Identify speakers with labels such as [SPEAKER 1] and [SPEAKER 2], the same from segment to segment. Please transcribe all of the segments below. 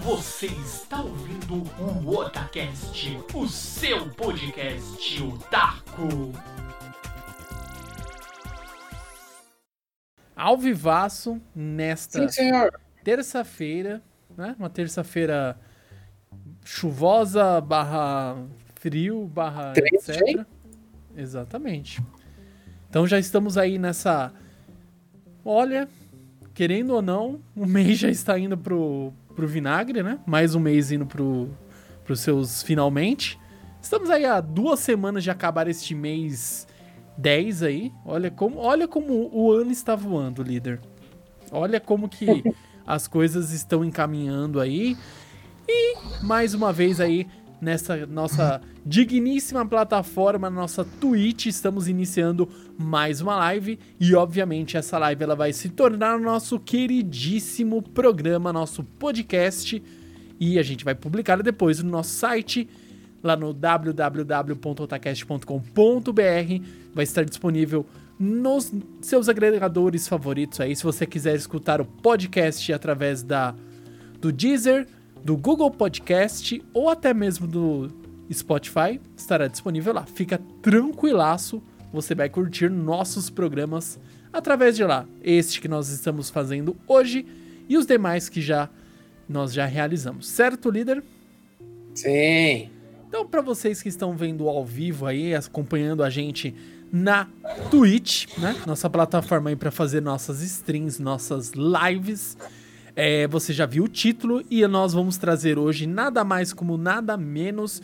[SPEAKER 1] Você está ouvindo o Otacast, o seu podcast otaku.
[SPEAKER 2] Ao vivaço, nesta terça-feira, né? Uma terça-feira chuvosa, barra frio, barra etc. Exatamente. Então já estamos aí nessa. Olha, querendo ou não, o mês já está indo pro, pro vinagre, né? Mais um mês indo pro, pros seus finalmente. Estamos aí há duas semanas de acabar este mês 10 aí. Olha como, olha como o ano está voando, líder. Olha como que as coisas estão encaminhando aí. E mais uma vez aí nessa nossa digníssima plataforma, nossa Twitch, estamos iniciando mais uma live e obviamente essa live ela vai se tornar o nosso queridíssimo programa, nosso podcast. E a gente vai publicar depois no nosso site lá no www.otacast.com.br vai estar disponível nos seus agregadores favoritos aí, se você quiser escutar o podcast através da do Deezer, do Google Podcast ou até mesmo do Spotify, estará disponível lá. Fica tranquilaço, você vai curtir nossos programas através de lá. Este que nós estamos fazendo hoje e os demais que já nós já realizamos. Certo, líder?
[SPEAKER 3] Sim.
[SPEAKER 2] Então, para vocês que estão vendo ao vivo aí, acompanhando a gente na Twitch, né? Nossa plataforma aí para fazer nossas streams, nossas lives. É, você já viu o título e nós vamos trazer hoje nada mais como nada menos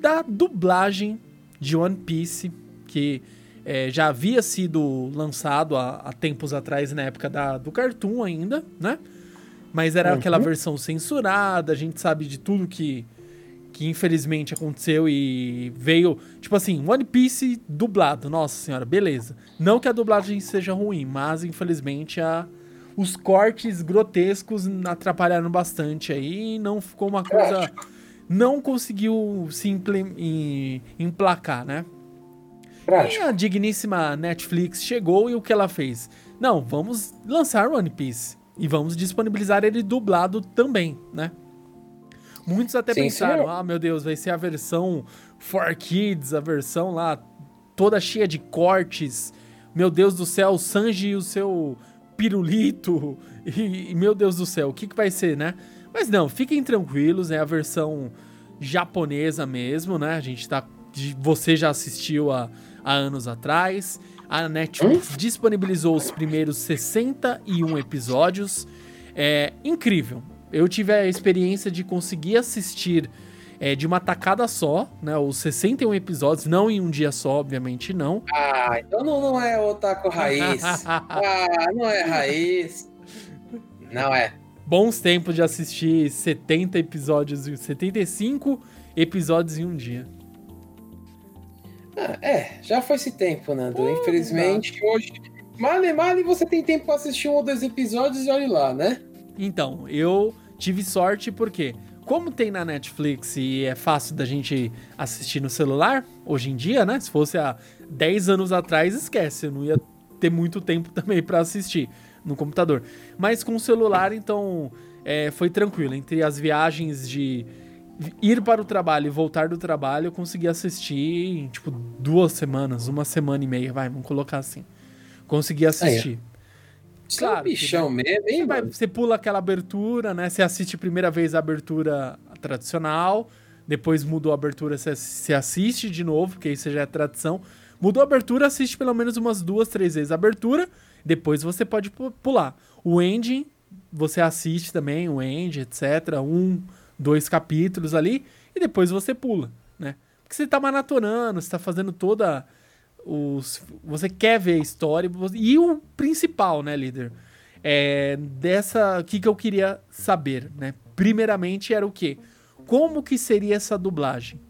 [SPEAKER 2] da dublagem de One Piece, que é, já havia sido lançado há, há tempos atrás, na época da, do Cartoon ainda, né? Mas era
[SPEAKER 3] Uhum.
[SPEAKER 2] aquela versão censurada, a gente sabe de tudo que, que infelizmente aconteceu e veio. Tipo assim, One Piece dublado, nossa senhora, beleza. Não que a dublagem seja ruim, mas infelizmente a, os cortes grotescos atrapalharam bastante aí e não ficou uma coisa. Não conseguiu se em- emplacar, né? E
[SPEAKER 3] Prático.
[SPEAKER 2] a digníssima Netflix chegou e o que ela fez? Não, vamos lançar One Piece e vamos disponibilizar ele dublado também, né? Muitos até
[SPEAKER 3] Sim,
[SPEAKER 2] pensaram,
[SPEAKER 3] senhor.
[SPEAKER 2] ah, meu Deus, vai ser a versão for kids, a versão lá toda cheia de cortes. Meu Deus do céu, o Sanji e o seu pirulito. E, e, meu Deus do céu, o que, que vai ser, né? Mas não, fiquem tranquilos, é a versão japonesa mesmo, né? A gente tá. Você já assistiu há, há anos atrás. A Netflix disponibilizou os primeiros 61 episódios. É incrível. Eu tive a experiência de conseguir assistir é, de uma tacada só, né? Os 61 episódios, não em um dia só, obviamente não.
[SPEAKER 3] Ah, então não, não é otaku raiz. ah, não é raiz. Não é.
[SPEAKER 2] Bons tempos de assistir 70 episódios, 75 episódios em um dia.
[SPEAKER 3] Ah, é, já foi esse tempo, Nando.
[SPEAKER 2] Pô,
[SPEAKER 3] Infelizmente, hoje. Male, male, você tem tempo pra assistir um ou dois episódios e olhe lá, né?
[SPEAKER 2] Então, eu tive sorte porque, como tem na Netflix e é fácil da gente assistir no celular, hoje em dia, né? Se fosse há 10 anos atrás, esquece, eu não ia ter muito tempo também pra assistir no computador. Mas com o celular, então, é, foi tranquilo. Entre as viagens de ir para o trabalho e voltar do trabalho, eu consegui assistir em, tipo, duas semanas, uma semana e meia, vai, vamos colocar assim. Consegui assistir.
[SPEAKER 3] Você é
[SPEAKER 2] Claro
[SPEAKER 3] um
[SPEAKER 2] que
[SPEAKER 3] bichão mesmo, hein,
[SPEAKER 2] Você, vai- você pula aquela abertura, né? Você assiste a primeira vez a abertura tradicional, depois mudou a abertura, você, você assiste de novo, porque isso já é tradição. Mudou a abertura, assiste pelo menos umas duas, três vezes a abertura, depois você pode pu- pular. O ending, você assiste também, o end, etc. Um, dois capítulos ali, e depois você pula, né? Porque você tá maratonando, você tá fazendo toda os. Você quer ver a história. E o principal, né, líder? É, dessa. O que, que eu queria saber, né? Primeiramente era o quê? Como que seria essa dublagem?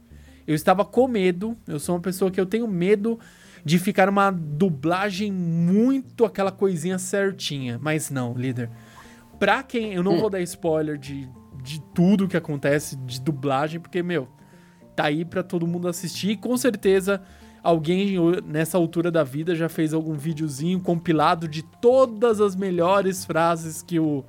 [SPEAKER 2] Eu estava com medo, eu sou uma pessoa que eu tenho medo de ficar uma dublagem muito aquela coisinha certinha. Mas não, líder. Pra quem. Eu não vou dar spoiler de, de tudo que acontece de dublagem, porque, meu, tá aí pra todo mundo assistir. E com certeza alguém nessa altura da vida já fez algum videozinho compilado de todas as melhores frases que o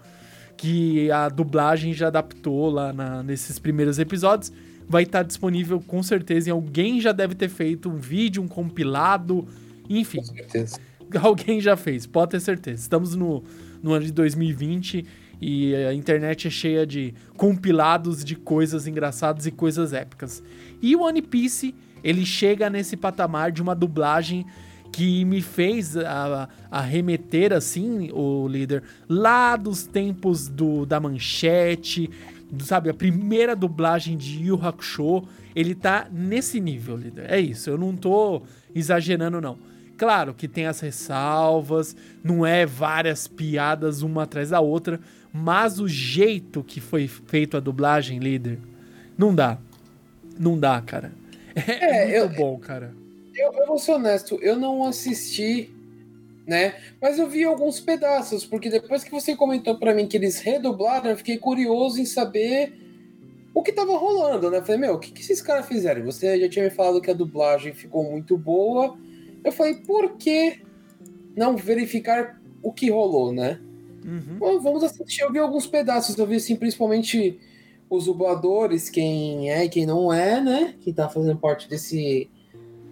[SPEAKER 2] que a dublagem já adaptou lá na, nesses primeiros episódios. Vai estar disponível com certeza e alguém já deve ter feito um vídeo, um compilado, enfim.
[SPEAKER 3] Com certeza.
[SPEAKER 2] Alguém já fez, pode ter certeza. Estamos no, no ano de 2020 e a internet é cheia de compilados de coisas engraçadas e coisas épicas. E o One Piece, ele chega nesse patamar de uma dublagem que me fez a, a remeter assim, o líder, lá dos tempos do da manchete, sabe, a primeira dublagem de Yu Hakusho, ele tá nesse nível, líder. É isso, eu não tô exagerando não. Claro que tem as ressalvas, não é várias piadas uma atrás da outra, mas o jeito que foi feito a dublagem, líder, não dá. Não dá, cara. É, é muito eu, bom, cara.
[SPEAKER 3] Eu, eu vou ser honesto, eu não assisti, né? Mas eu vi alguns pedaços, porque depois que você comentou para mim que eles redublaram, eu fiquei curioso em saber o que tava rolando, né? Eu falei, meu, o que, que esses caras fizeram? Você já tinha me falado que a dublagem ficou muito boa. Eu falei, por que não verificar o que rolou, né? Uhum. Bom, vamos assistir. Eu vi alguns pedaços, eu vi assim, principalmente os dubladores, quem é e quem não é, né? Que tá fazendo parte desse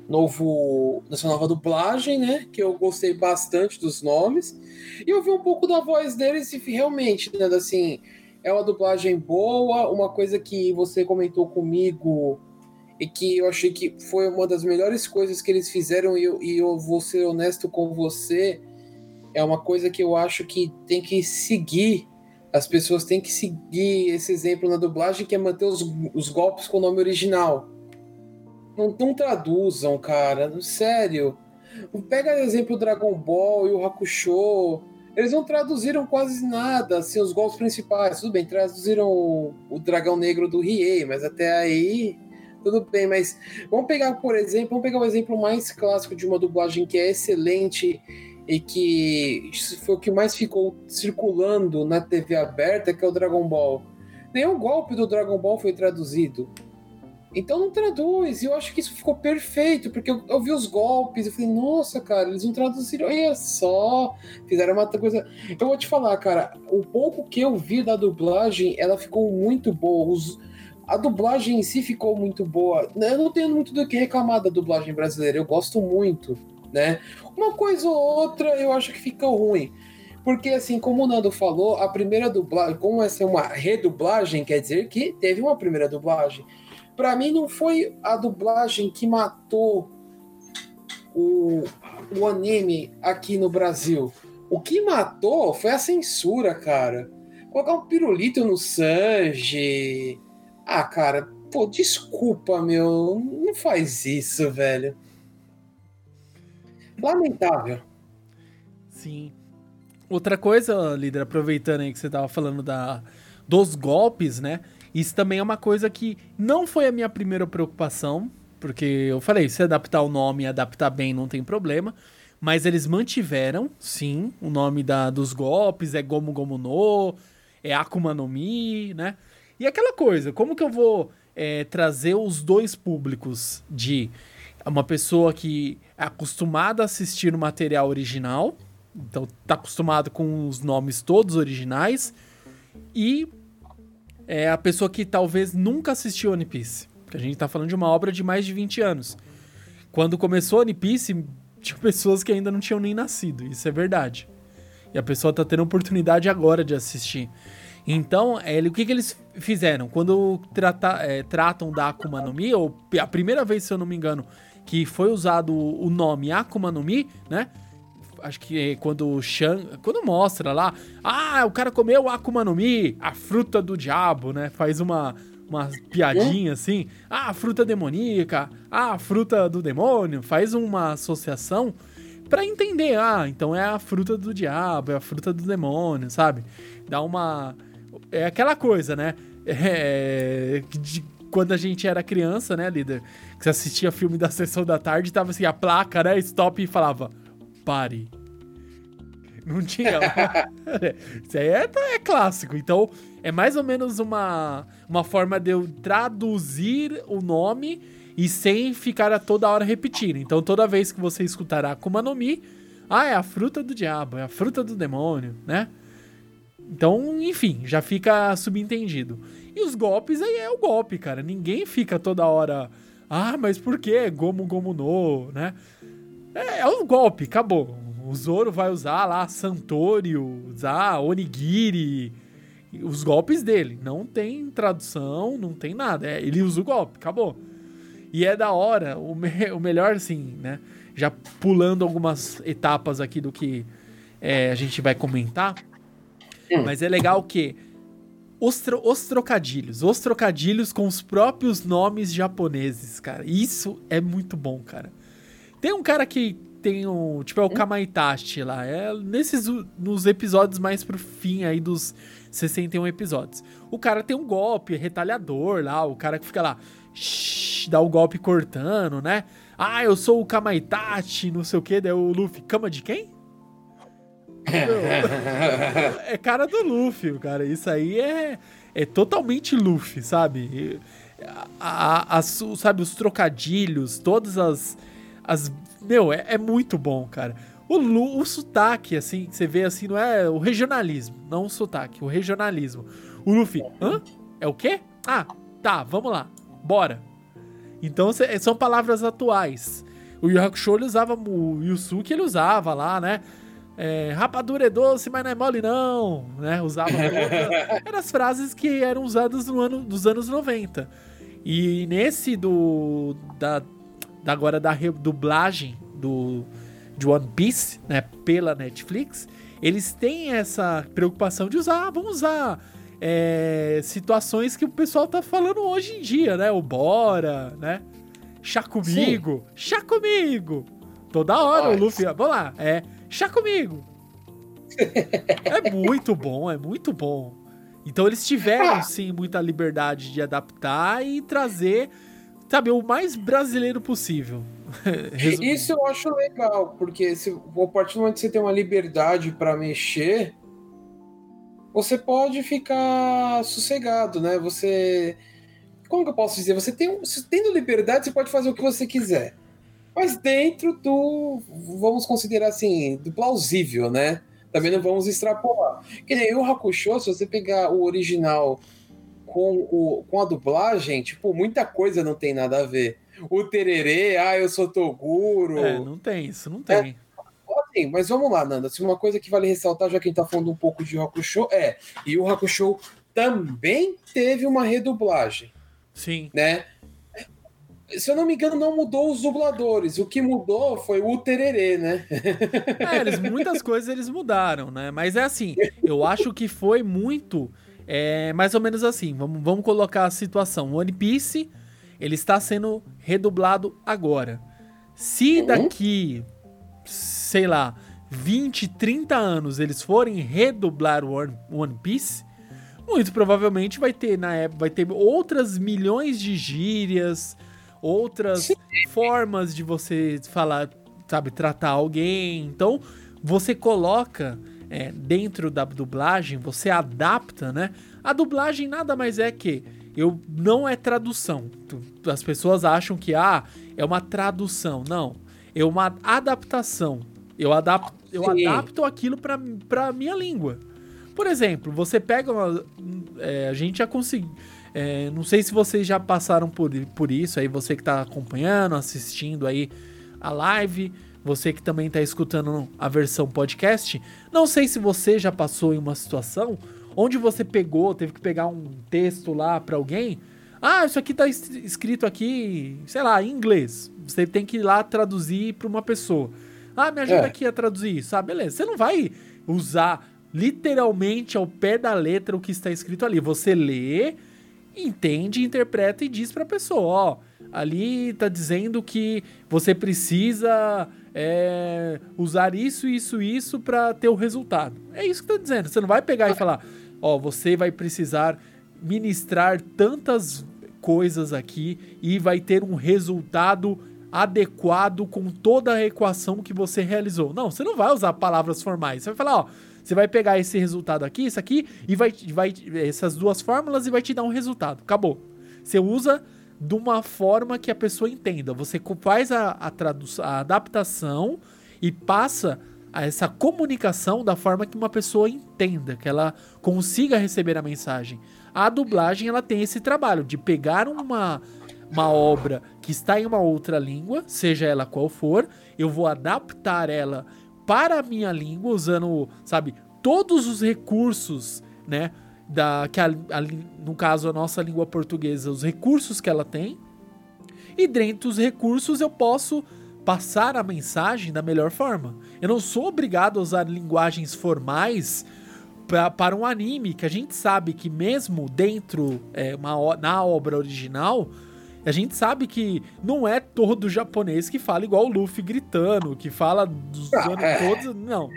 [SPEAKER 3] novo dessa nova dublagem, né? Que eu gostei bastante dos nomes. E eu vi um pouco da voz deles e realmente, né, assim, é uma dublagem boa, uma coisa que você comentou comigo e que eu achei que foi uma das melhores coisas que eles fizeram e eu, e eu vou ser honesto com você, é uma coisa que eu acho que tem que seguir as pessoas têm que seguir esse exemplo na dublagem, que é manter os, os golpes com o nome original. Não, não traduzam, cara. Sério. Pega o exemplo do Dragon Ball e o Hakusho. Eles não traduziram quase nada, assim, os golpes principais. Tudo bem, traduziram o, o Dragão Negro do Riei, mas até aí tudo bem, mas vamos pegar, por exemplo, vamos pegar o exemplo mais clássico de uma dublagem que é excelente e que foi o que mais ficou circulando na TV aberta, que é o Dragon Ball. Nenhum golpe do Dragon Ball foi traduzido. Então não traduz. E eu acho que isso ficou perfeito, porque eu, eu vi os golpes e falei, nossa, cara, eles não traduziram. Olha só, fizeram uma coisa. Eu vou te falar, cara, o pouco que eu vi da dublagem, ela ficou muito boa. Os... A dublagem em si ficou muito boa. Eu não tenho muito do que reclamar da dublagem brasileira, eu gosto muito né? Uma coisa ou outra eu acho que fica ruim. Porque, assim, como o Nando falou, a primeira dublagem, como essa é uma redublagem, quer dizer que teve uma primeira dublagem. Para mim, não foi a dublagem que matou o, o anime aqui no Brasil. O que matou foi a censura, cara. Colocar um pirulito no Sanji. Ah, cara, pô, desculpa, meu. Não faz isso, velho. Lamentável.
[SPEAKER 2] Sim. Outra coisa, líder, aproveitando aí que você tava falando da, dos golpes, né? Isso também é uma coisa que não foi a minha primeira preocupação, porque eu falei, se adaptar o nome e adaptar bem não tem problema. Mas eles mantiveram, sim, o nome da, dos golpes, é Gomu Gomu no, é Akuma no Mi, né? E aquela coisa, como que eu vou é, trazer os dois públicos de uma pessoa que é acostumada a assistir o material original, então tá acostumado com os nomes todos originais, e é a pessoa que talvez nunca assistiu One Piece. Porque a gente tá falando de uma obra de mais de 20 anos. Quando começou One Piece, tinha pessoas que ainda não tinham nem nascido, isso é verdade. E a pessoa tá tendo oportunidade agora de assistir. Então, é, o que, que eles fizeram? Quando trata, é, tratam da Akuma no Mi, ou a primeira vez, se eu não me engano, que foi usado o nome Akuma no Mi, né? Acho que quando o Shan, quando mostra lá, ah, o cara comeu Akuma no Mi, a fruta do diabo, né? Faz uma uma piadinha assim, ah, fruta demoníaca, ah, fruta do demônio, faz uma associação para entender, ah, então é a fruta do diabo, é a fruta do demônio, sabe? Dá uma é aquela coisa, né? É, de, quando a gente era criança, né, líder? Que você assistia filme da sessão da tarde, tava assim, a placa, né? Stop e falava, pare. Não tinha. Isso aí é, é, clássico. Então, é mais ou menos uma, uma forma de eu traduzir o nome e sem ficar a toda hora repetindo. Então, toda vez que você escutar Akuma no Mi, ah, é a fruta do diabo, é a fruta do demônio, né? Então, enfim, já fica subentendido. E os golpes aí é o golpe, cara. Ninguém fica toda hora. Ah, mas por que? Gomu Gomu no, né? É, é um golpe, acabou. O Zoro vai usar lá Santori, usar Onigiri, os golpes dele. Não tem tradução, não tem nada. É, ele usa o golpe, acabou. E é da hora, o, me, o melhor, assim, né? Já pulando algumas etapas aqui do que é, a gente vai comentar. Hum. Mas é legal que os, tro os trocadilhos, os trocadilhos com os próprios nomes japoneses, cara. Isso é muito bom, cara. Tem um cara que tem um, tipo, é o hum? Kamaitachi lá. É nesses nos episódios mais pro fim aí dos 61 episódios. O cara tem um golpe retalhador lá, o cara que fica lá, shh, dá o golpe cortando, né? Ah, eu sou o Kamaitachi, não sei o que, daí o Luffy, cama de quem? É cara do Luffy, cara. Isso aí é, é totalmente Luffy, sabe? A, a, a, sabe, os trocadilhos, todas as. as meu, é, é muito bom, cara. O, o sotaque, assim, você vê assim, não é o regionalismo, não o sotaque, o regionalismo. O Luffy, hã? É o quê? Ah, tá, vamos lá, bora. Então são palavras atuais. O Yu Hakusho ele usava, o Yusuke ele usava lá, né? É, rapadura é doce, mas não é mole não, né? Usava eram as frases que eram usadas no ano dos anos 90. E nesse do da, da agora da dublagem do de One Piece, né, pela Netflix, eles têm essa preocupação de usar, ah, vamos usar é, situações que o pessoal tá falando hoje em dia, né? O bora, né? Chá comigo, Sim. chá comigo. Toda hora Nossa. o Luffy, vamos lá, é chá comigo. é muito bom, é muito bom. Então eles tiveram, ah. sim, muita liberdade de adaptar e trazer, sabe, o mais brasileiro possível.
[SPEAKER 3] Isso eu acho legal, porque se, a partir do momento que você tem uma liberdade para mexer, você pode ficar sossegado, né? Você. Como que eu posso dizer? Você tem, tendo liberdade, você pode fazer o que você quiser mas dentro do, vamos considerar assim, do plausível, né? Também não vamos extrapolar. Que nem o Hakusho, se você pegar o original com, o, com a dublagem, tipo, muita coisa não tem nada a ver. O tererê, ah, eu sou Toguro.
[SPEAKER 2] É, não tem, isso não tem. É,
[SPEAKER 3] assim, mas vamos lá, Nanda. Se uma coisa que vale ressaltar, já que a gente tá falando um pouco de Hakusho, é, e o Hakusho também teve uma redublagem.
[SPEAKER 2] Sim.
[SPEAKER 3] Né? Se eu não me engano, não mudou os dubladores. O que mudou foi o tererê, né?
[SPEAKER 2] É, eles, muitas coisas eles mudaram, né? Mas é assim, eu acho que foi muito. É, mais ou menos assim, vamos, vamos colocar a situação. One Piece, ele está sendo redublado agora. Se uhum. daqui, sei lá, 20, 30 anos eles forem redublar o One, One Piece, muito provavelmente vai ter na época, vai ter outras milhões de gírias, outras Sim. formas de você falar, sabe, tratar alguém. Então, você coloca é, dentro da dublagem, você adapta, né? A dublagem nada mais é que eu não é tradução. As pessoas acham que ah, é uma tradução. Não, é uma adaptação. Eu adapto, eu adapto aquilo para para minha língua. Por exemplo, você pega uma, é, a gente já conseguiu é, não sei se vocês já passaram por, por isso aí, você que está acompanhando, assistindo aí a live, você que também está escutando a versão podcast. Não sei se você já passou em uma situação onde você pegou, teve que pegar um texto lá para alguém. Ah, isso aqui está escrito aqui, sei lá, em inglês. Você tem que ir lá traduzir para uma pessoa. Ah, me ajuda é. aqui a traduzir isso. Ah, beleza. Você não vai usar literalmente ao pé da letra o que está escrito ali. Você lê entende, interpreta e diz para a pessoa, ó, ali tá dizendo que você precisa é, usar isso, isso, isso para ter o resultado. É isso que tá dizendo. Você não vai pegar e falar, ó, você vai precisar ministrar tantas coisas aqui e vai ter um resultado adequado com toda a equação que você realizou. Não, você não vai usar palavras formais. Você vai falar, ó, você vai pegar esse resultado aqui, isso aqui, e vai, vai essas duas fórmulas e vai te dar um resultado. Acabou. Você usa de uma forma que a pessoa entenda. Você faz a, a, tradução, a adaptação e passa essa comunicação da forma que uma pessoa entenda, que ela consiga receber a mensagem. A dublagem ela tem esse trabalho de pegar uma, uma obra que está em uma outra língua, seja ela qual for, eu vou adaptar ela para a minha língua usando, sabe, todos os recursos, né, da que a, a, no caso a nossa língua portuguesa, os recursos que ela tem. E dentro dos recursos eu posso passar a mensagem da melhor forma. Eu não sou obrigado a usar linguagens formais pra, para um anime, que a gente sabe que mesmo dentro, é, uma, na obra original, a gente sabe que não é todo japonês que fala igual o Luffy gritando, que fala dos ah, anos é. todos. Não,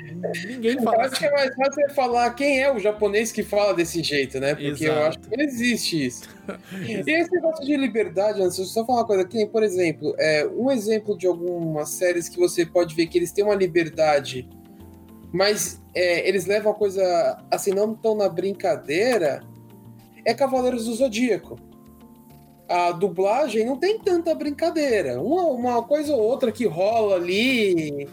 [SPEAKER 2] ninguém fala.
[SPEAKER 3] Eu acho assim. que é mais fácil falar quem é o japonês que fala desse jeito, né? Porque Exato. eu acho que não existe isso. e esse negócio de liberdade, deixa eu só falar uma coisa aqui, por exemplo, é, um exemplo de algumas séries que você pode ver que eles têm uma liberdade, mas é, eles levam a coisa assim, não tão na brincadeira, é Cavaleiros do Zodíaco a dublagem não tem tanta brincadeira. Uma, uma coisa ou outra que rola ali,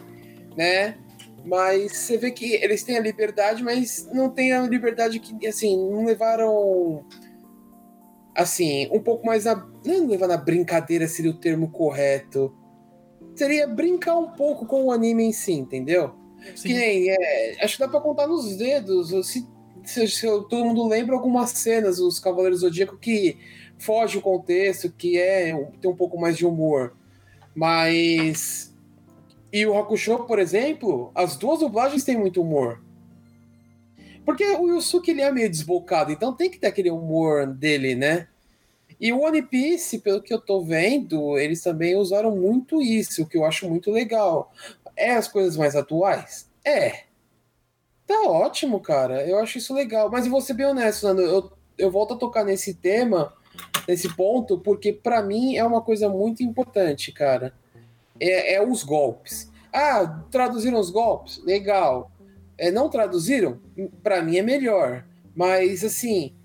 [SPEAKER 3] né? Mas você vê que eles têm a liberdade, mas não tem a liberdade que, assim, não levaram. Assim, um pouco mais na. Não levar na brincadeira seria o termo correto. Seria brincar um pouco com o anime em si, entendeu? Sim. Que nem. É, acho que dá pra contar nos dedos. Se, se, se todo mundo lembra algumas cenas, os Cavaleiros Zodíaco, que foge o contexto, que é tem um pouco mais de humor. Mas. E o Hakusho, por exemplo, as duas dublagens têm muito humor. Porque o Yusuke ele é meio desbocado, então tem que ter aquele humor dele, né? E o One Piece, pelo que eu tô vendo, eles também usaram muito isso, o que eu acho muito legal. É as coisas mais atuais? É. Tá ótimo, cara. Eu acho isso legal. Mas eu vou ser bem honesto, Nando. Eu, eu volto a tocar nesse tema nesse ponto, porque para mim é uma coisa muito importante, cara. É, é, os golpes. Ah, traduziram os golpes? Legal. É, não traduziram? Para mim é melhor. Mas, assim,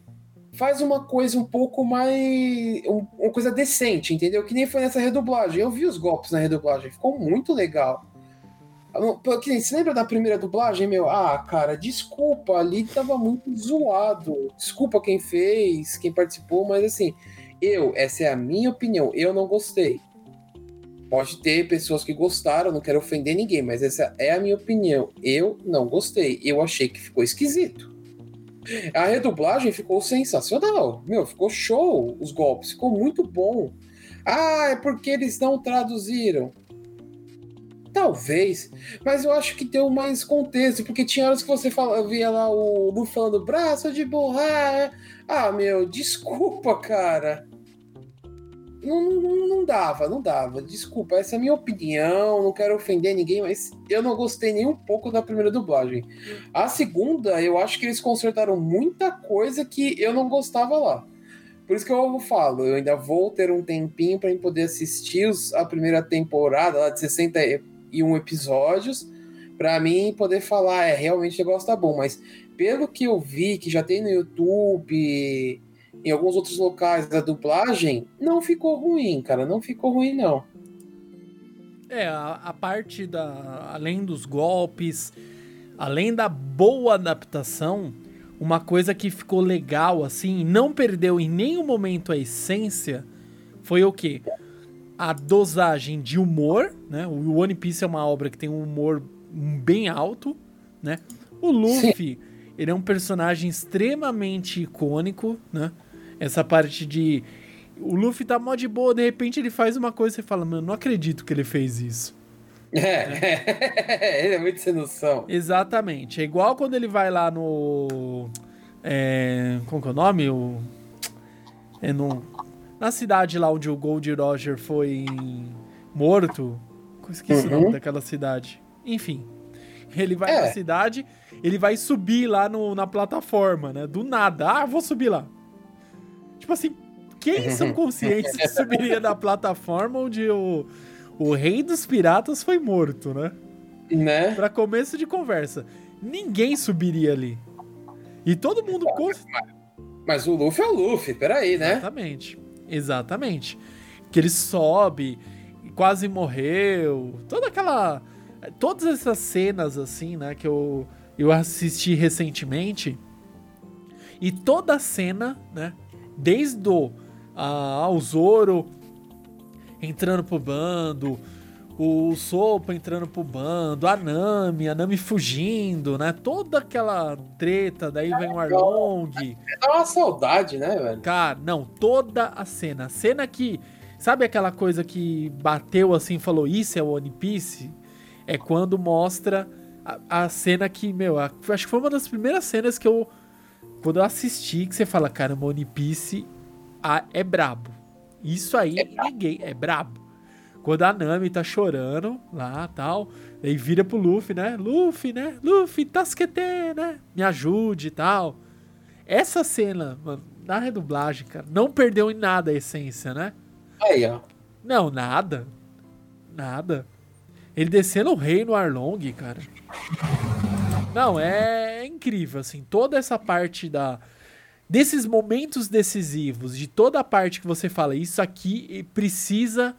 [SPEAKER 3] faz uma coisa um pouco mais. uma coisa decente, entendeu? Que nem foi nessa redublagem. Eu vi os golpes na redublagem, ficou muito legal. Você lembra da primeira dublagem, meu? Ah, cara, desculpa, ali tava muito zoado. Desculpa quem fez, quem participou, mas assim, eu, essa é a minha opinião, eu não gostei. Pode ter pessoas que gostaram, não quero ofender ninguém, mas essa é a minha opinião. Eu não gostei. Eu achei que ficou esquisito. A redublagem ficou sensacional. Meu, ficou show os golpes, ficou muito bom. Ah, é porque eles não traduziram. Talvez, mas eu acho que deu mais contexto, porque tinha horas que você fala, via lá o Lu falando braço de borracha. Ah, meu, desculpa, cara. Não, não, não, dava, não dava. Desculpa, essa é a minha opinião, não quero ofender ninguém, mas eu não gostei nem um pouco da primeira dublagem. A segunda, eu acho que eles consertaram muita coisa que eu não gostava lá. Por isso que eu falo, eu ainda vou ter um tempinho para poder assistir a primeira temporada lá de 60 um episódios para mim poder falar, é, realmente o negócio tá bom, mas pelo que eu vi, que já tem no YouTube, em alguns outros locais da dublagem, não ficou ruim, cara, não ficou ruim não.
[SPEAKER 2] É, a, a parte da. Além dos golpes, além da boa adaptação, uma coisa que ficou legal, assim, não perdeu em nenhum momento a essência, foi o quê? a dosagem de humor, né? O One Piece é uma obra que tem um humor bem alto, né? O Luffy, Sim. Ele é um personagem extremamente icônico, né? Essa parte de o Luffy tá mó de boa, de repente ele faz uma coisa e você fala, mano, não acredito que ele fez isso.
[SPEAKER 3] É, ele é muito sem noção.
[SPEAKER 2] Exatamente. É igual quando ele vai lá no. É, como que é o nome? O, é no na cidade lá onde o Gold Roger foi morto. Esqueci uhum. o nome daquela cidade. Enfim. Ele vai é. na cidade, ele vai subir lá no, na plataforma, né? Do nada. Ah, vou subir lá. Tipo assim, quem são conscientes que subiria na plataforma onde o, o rei dos piratas foi morto, né?
[SPEAKER 3] Né?
[SPEAKER 2] Pra começo de conversa. Ninguém subiria ali. E todo mundo.
[SPEAKER 3] Mas, mas o Luffy é o Luffy, peraí, né?
[SPEAKER 2] Exatamente. Exatamente. Que ele sobe, quase morreu, toda aquela Todas essas cenas, assim, né, que eu, eu assisti recentemente. E toda a cena, né? Desde o, a, o Zoro entrando pro bando, o Sopa entrando pro bando, a Nami, a Nami fugindo, né? Toda aquela treta, daí vem o Arlong.
[SPEAKER 3] Dá uma saudade, né, velho?
[SPEAKER 2] Cara, não, toda a cena. A cena que. Sabe aquela coisa que bateu assim e falou: Isso é o One Piece? É quando mostra a, a cena que, meu, a, acho que foi uma das primeiras cenas que eu. Quando eu assisti, que você fala, cara, o One Piece a, é brabo. Isso aí
[SPEAKER 3] É
[SPEAKER 2] ninguém. É brabo. Quando a Nami tá chorando lá tal, aí vira pro Luffy, né? Luffy, né? Luffy, Tasquete, né? Me ajude e tal. Essa cena, mano, na redublagem, cara, não perdeu em nada a essência, né?
[SPEAKER 3] Aí, ó.
[SPEAKER 2] Não, nada. Nada. Ele descendo o rei no Arlong, cara. Não, é incrível, assim. Toda essa parte da. Desses momentos decisivos, de toda a parte que você fala, isso aqui precisa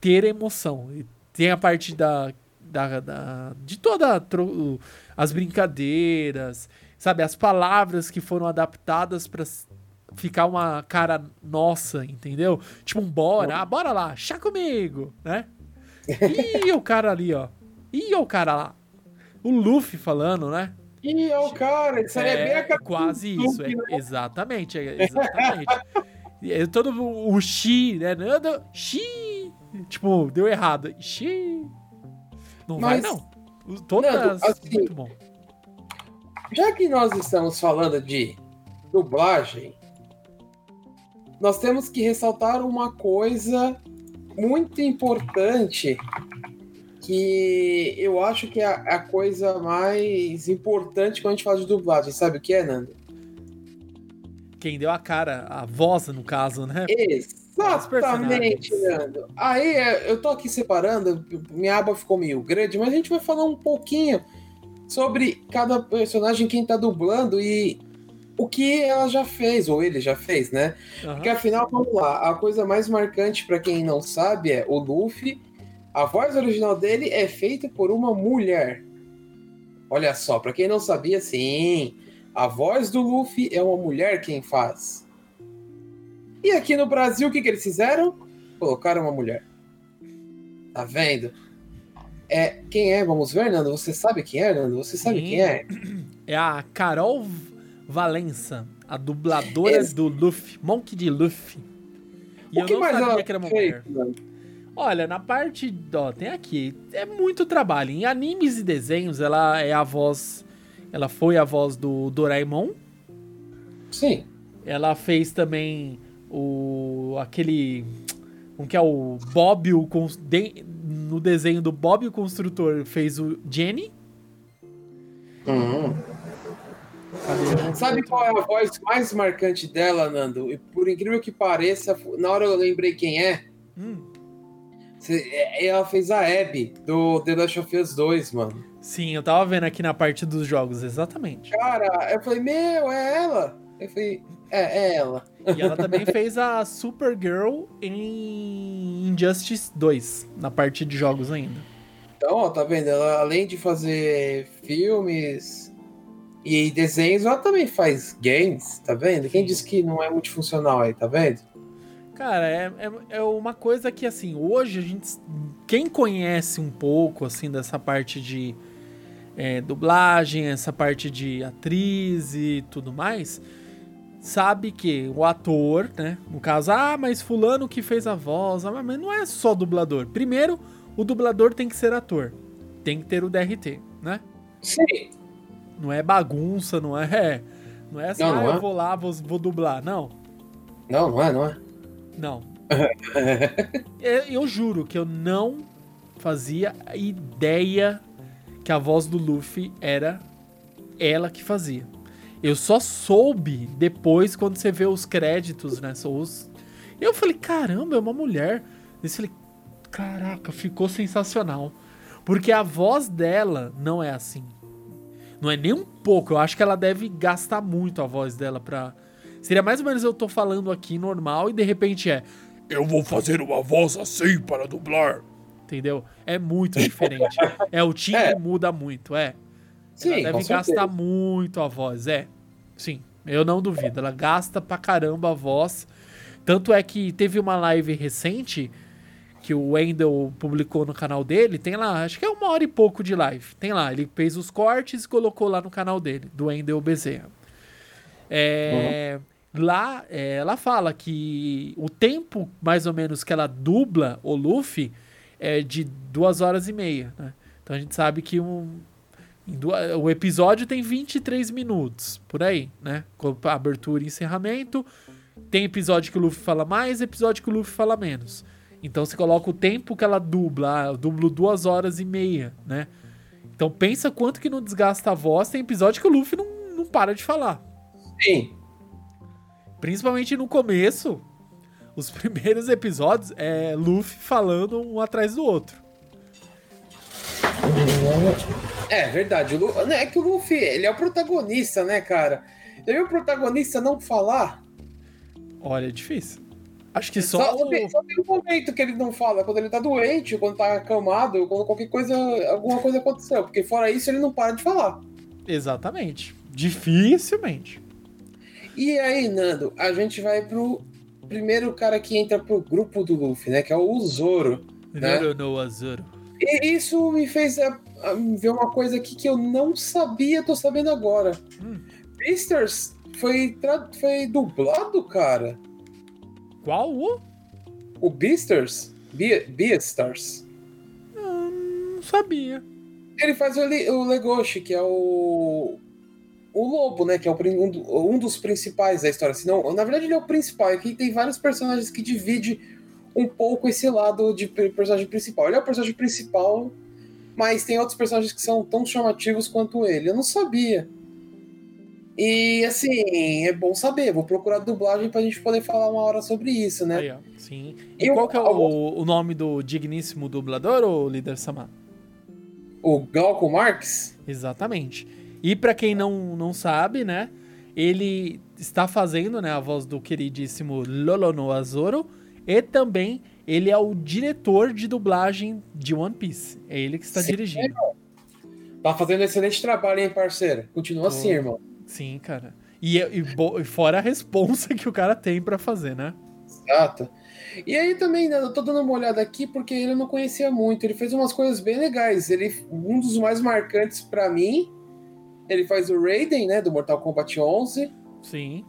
[SPEAKER 2] ter emoção. Tem a parte da. da, da de toda. tro- As brincadeiras, sabe? As palavras que foram adaptadas pra s- ficar uma cara nossa, entendeu? Tipo um bora, ah, bora lá, chá comigo, né? Ih, o cara ali, ó. Ih, o cara lá. O Luffy falando, né?
[SPEAKER 3] Ih, ó, o cara, isso aí é, bem a
[SPEAKER 2] quase isso, é,
[SPEAKER 3] Luffy, né?
[SPEAKER 2] exatamente, é, exatamente. É todo o, Xi, né? Nada, Xi. Tipo, deu errado. Xi. Não
[SPEAKER 3] Mas-
[SPEAKER 2] vai, não. Todas.
[SPEAKER 3] Nando, assim,
[SPEAKER 2] muito bom.
[SPEAKER 3] Já que nós estamos falando de dublagem, nós temos que ressaltar uma coisa muito importante que eu acho que é a, a coisa mais importante quando a gente fala de dublagem. Sabe o que é, Nando?
[SPEAKER 2] Quem deu a cara, a voz, no caso, né?
[SPEAKER 3] Exatamente, Nando. Aí é, eu tô aqui separando, minha aba ficou meio grande, mas a gente vai falar um pouquinho sobre cada personagem, quem tá dublando e o que ela já fez, ou ele já fez, né?
[SPEAKER 2] Aham.
[SPEAKER 3] Porque afinal, vamos lá, a coisa mais marcante pra quem não sabe é o Luffy. A voz original dele é feita por uma mulher. Olha só, pra quem não sabia, sim, a voz do Luffy é uma mulher quem faz. E aqui no Brasil, o que, que eles fizeram? Colocaram uma mulher. Tá vendo? É, quem é? Vamos ver, Nando? Você sabe quem é, Nando? Você sabe
[SPEAKER 2] Sim.
[SPEAKER 3] quem é?
[SPEAKER 2] É a Carol Valença, a dubladora
[SPEAKER 3] Esse-
[SPEAKER 2] do Luffy, Monk de Luffy. E
[SPEAKER 3] o
[SPEAKER 2] eu
[SPEAKER 3] que
[SPEAKER 2] não
[SPEAKER 3] mais
[SPEAKER 2] sabia
[SPEAKER 3] ela
[SPEAKER 2] que era uma
[SPEAKER 3] fez,
[SPEAKER 2] mulher. Olha, na parte. Ó, tem aqui. É muito trabalho. Em animes e desenhos, ela é a voz. Ela foi a voz do Doraemon.
[SPEAKER 3] Sim.
[SPEAKER 2] Ela fez também o. aquele. Como que é o Bob, o. de- no desenho do Bob o Construtor, fez o Jenny.
[SPEAKER 3] Uhum. Sabe qual é a voz mais marcante dela, Nando? E por incrível que pareça, na hora eu lembrei quem é.
[SPEAKER 2] Hum,
[SPEAKER 3] é- Ela fez a Abby do The Last of Us 2, mano.
[SPEAKER 2] sim, eu tava vendo aqui na parte dos jogos, exatamente.
[SPEAKER 3] Cara, eu falei, meu, é ela. Eu falei, é, é ela.
[SPEAKER 2] E ela também fez a Supergirl em Injustice 2, na parte de jogos ainda.
[SPEAKER 3] Então, ó, tá vendo? Ela, além de fazer filmes e desenhos, ela também faz games, tá vendo? Quem disse que não é multifuncional aí, tá vendo?
[SPEAKER 2] Cara, é, é, é uma coisa que, assim, hoje a gente. Quem conhece um pouco, assim, dessa parte de é, dublagem, essa parte de atriz e tudo mais, sabe que o ator, né? No caso, ah, mas Fulano que fez a voz, ah, mas não é só dublador. Primeiro, o dublador tem que ser ator, tem que ter o DRT, né?
[SPEAKER 3] Sim.
[SPEAKER 2] Não é bagunça, não é. Não é assim,
[SPEAKER 3] Não,
[SPEAKER 2] ah,
[SPEAKER 3] não
[SPEAKER 2] eu
[SPEAKER 3] é.
[SPEAKER 2] vou lá, vou, vou dublar. Não,
[SPEAKER 3] Não, não é, não é.
[SPEAKER 2] não. Eu, eu juro que eu não fazia ideia que a voz do Luffy era ela que fazia. Eu só soube depois quando você vê os créditos, né? Os... Eu falei, caramba, é uma mulher. Eu falei, caraca, ficou sensacional. Porque a voz dela não é assim. Não é nem um pouco. Eu acho que ela deve gastar muito a voz dela pra. Seria mais ou menos eu tô falando aqui normal e de repente é. Eu vou fazer uma voz assim para dublar. entendeu? É muito diferente. é, o timbre
[SPEAKER 3] É.
[SPEAKER 2] muda muito, é.
[SPEAKER 3] Sim,
[SPEAKER 2] ela deve
[SPEAKER 3] certeza.
[SPEAKER 2] gastar muito a voz, é. Sim, eu não duvido. Ela gasta pra caramba a voz. Tanto é que teve uma live recente que o Wendell publicou no canal dele. Tem lá, acho que é uma hora e pouco de live. Tem lá, ele fez os cortes e colocou lá no canal dele, do Wendell Bezerra. É, Lá, é, ela fala que o tempo, mais ou menos, que ela dubla o Luffy é de duas horas e meia, né? Então a gente sabe que um, em dua- o episódio tem 23 minutos, por aí, né? Com abertura e encerramento. Tem episódio que o Luffy fala mais, episódio que o Luffy fala menos. Então você coloca o tempo que ela dubla, ah, eu dublo duas horas e meia, né? Então pensa quanto que não desgasta a voz. Tem episódio que o Luffy não, não para de falar.
[SPEAKER 3] Sim.
[SPEAKER 2] Principalmente no começo, os primeiros episódios é Luffy falando um atrás do outro.
[SPEAKER 3] É verdade. O Lu... né, É que o Luffy, ele é o protagonista, né, cara? Você viu o protagonista não falar?
[SPEAKER 2] Olha, é difícil. Acho que
[SPEAKER 3] Só,
[SPEAKER 2] só,
[SPEAKER 3] tem, só tem um momento que ele não fala, quando ele tá doente, quando tá acamado, quando qualquer coisa, alguma coisa aconteceu. Porque fora isso, ele não para de falar.
[SPEAKER 2] Exatamente. Dificilmente.
[SPEAKER 3] E aí, Nando, a gente vai pro primeiro cara que entra pro grupo do Luffy, né? Que é o Zoro. Né?
[SPEAKER 2] No, no.
[SPEAKER 3] E isso me fez ah, ah, ver uma coisa aqui que eu não sabia, tô sabendo agora.
[SPEAKER 2] Hum.
[SPEAKER 3] Beastars foi, foi dublado, cara.
[SPEAKER 2] Qual o?
[SPEAKER 3] O Beastars? Be Beastars.
[SPEAKER 2] Não sabia.
[SPEAKER 3] Ele faz o, Le o Legoshi, que é o. O lobo, né? Que é o, um, um dos principais da história. Senão, na verdade, ele é o principal. Aqui tem vários personagens que dividem um pouco esse lado de per- personagem principal. Ele é o personagem principal, mas tem outros personagens que são tão chamativos quanto ele. Eu não sabia. E assim, é bom saber. Vou procurar dublagem pra gente poder falar uma hora sobre isso, né?
[SPEAKER 2] Aí, ó. Sim. E
[SPEAKER 3] Eu-
[SPEAKER 2] qual que é o, o nome do digníssimo dublador, ou líder Samar?
[SPEAKER 3] O Glauco Marx.
[SPEAKER 2] Exatamente. E pra quem não, não sabe, né? Ele está fazendo né, a voz do queridíssimo Lolono Azoro. E também ele é o diretor de dublagem de One Piece. É ele que está
[SPEAKER 3] Sim.
[SPEAKER 2] dirigindo.
[SPEAKER 3] Tá fazendo excelente trabalho, hein, parceiro? Continua assim, irmão.
[SPEAKER 2] Sim, cara. E, e bo- e fora a responsa que o cara tem pra fazer, né?
[SPEAKER 3] Exato. E aí também, né, eu tô dando uma olhada aqui porque ele não conhecia muito. Ele fez umas coisas bem legais. Ele, um dos mais marcantes pra mim, ele faz o Raiden, né, do Mortal Kombat 11.
[SPEAKER 2] Sim,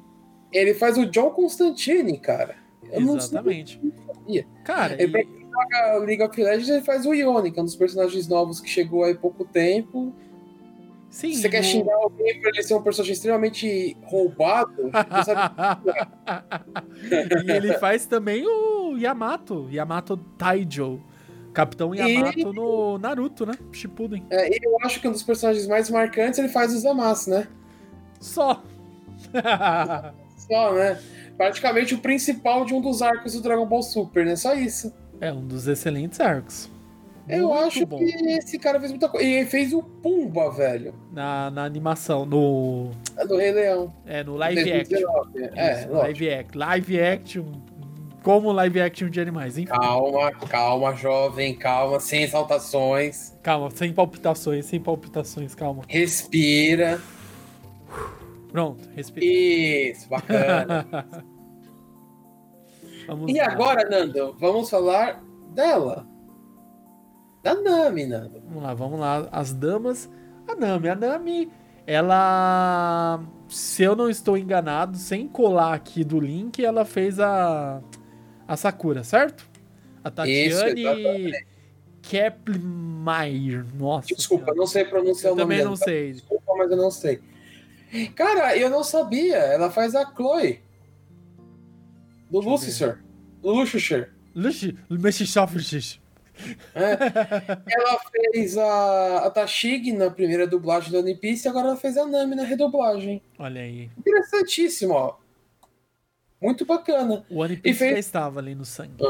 [SPEAKER 3] Ele faz o John Constantine, cara. Eu não-
[SPEAKER 2] exatamente.
[SPEAKER 3] sabia.
[SPEAKER 2] Cara,
[SPEAKER 3] Ele,
[SPEAKER 2] e-
[SPEAKER 3] joga League of Legends, ele faz o Ione, que é um dos personagens novos que chegou aí há pouco tempo.
[SPEAKER 2] Sim.
[SPEAKER 3] Se você quer xingar alguém por ele ser um personagem extremamente roubado, você sabe
[SPEAKER 2] e ele faz também o Yamato, Yamato Taijo. Capitão Yamato no Naruto, né? Shippuden.
[SPEAKER 3] É, e eu acho que um dos personagens mais marcantes ele faz o Zamasu, né?
[SPEAKER 2] Só.
[SPEAKER 3] Só, né? Praticamente o principal de um dos arcos do Dragon Ball Super, né? Só isso.
[SPEAKER 2] é um dos excelentes arcos.
[SPEAKER 3] Eu
[SPEAKER 2] Muito
[SPEAKER 3] acho
[SPEAKER 2] bom.
[SPEAKER 3] que esse cara fez muita coisa. E fez o Pumba, velho.
[SPEAKER 2] Na, na animação, no.
[SPEAKER 3] Do Rei Leão.
[SPEAKER 2] É, no live action.
[SPEAKER 3] 2019. É,
[SPEAKER 2] Isso, live action. Live action. Como live action de animais, enfim.
[SPEAKER 3] Calma, calma, jovem, calma, sem exaltações.
[SPEAKER 2] Calma, sem palpitações, sem palpitações, calma.
[SPEAKER 3] Respira.
[SPEAKER 2] Pronto, respira.
[SPEAKER 3] Isso, bacana. E
[SPEAKER 2] lá.
[SPEAKER 3] agora, Nando, vamos falar dela. Da Nami, Nando.
[SPEAKER 2] Vamos lá, vamos lá. As damas. A Nami. A Nami, ela. Se eu não estou enganado, sem colar aqui do link, ela fez a. A Sakura, certo? A
[SPEAKER 3] Isso,
[SPEAKER 2] Tatiane
[SPEAKER 3] exatamente.
[SPEAKER 2] Kepmeier. Nossa.
[SPEAKER 3] Desculpa, não sei pronunciar
[SPEAKER 2] Eu
[SPEAKER 3] o nome
[SPEAKER 2] também
[SPEAKER 3] dela.
[SPEAKER 2] não sei.
[SPEAKER 3] Desculpa, mas eu não sei. Cara, eu não sabia. Ela faz a Chloe. Do
[SPEAKER 2] Deixa eu
[SPEAKER 3] Lucifer. Lucifer. É. ela fez a, a Tashig na primeira dublagem da One Piece e agora ela fez a Nami na redublagem.
[SPEAKER 2] Olha aí.
[SPEAKER 3] Interessantíssimo, ó. Muito bacana.
[SPEAKER 2] O One Piece
[SPEAKER 3] fez-
[SPEAKER 2] já estava ali no sangue.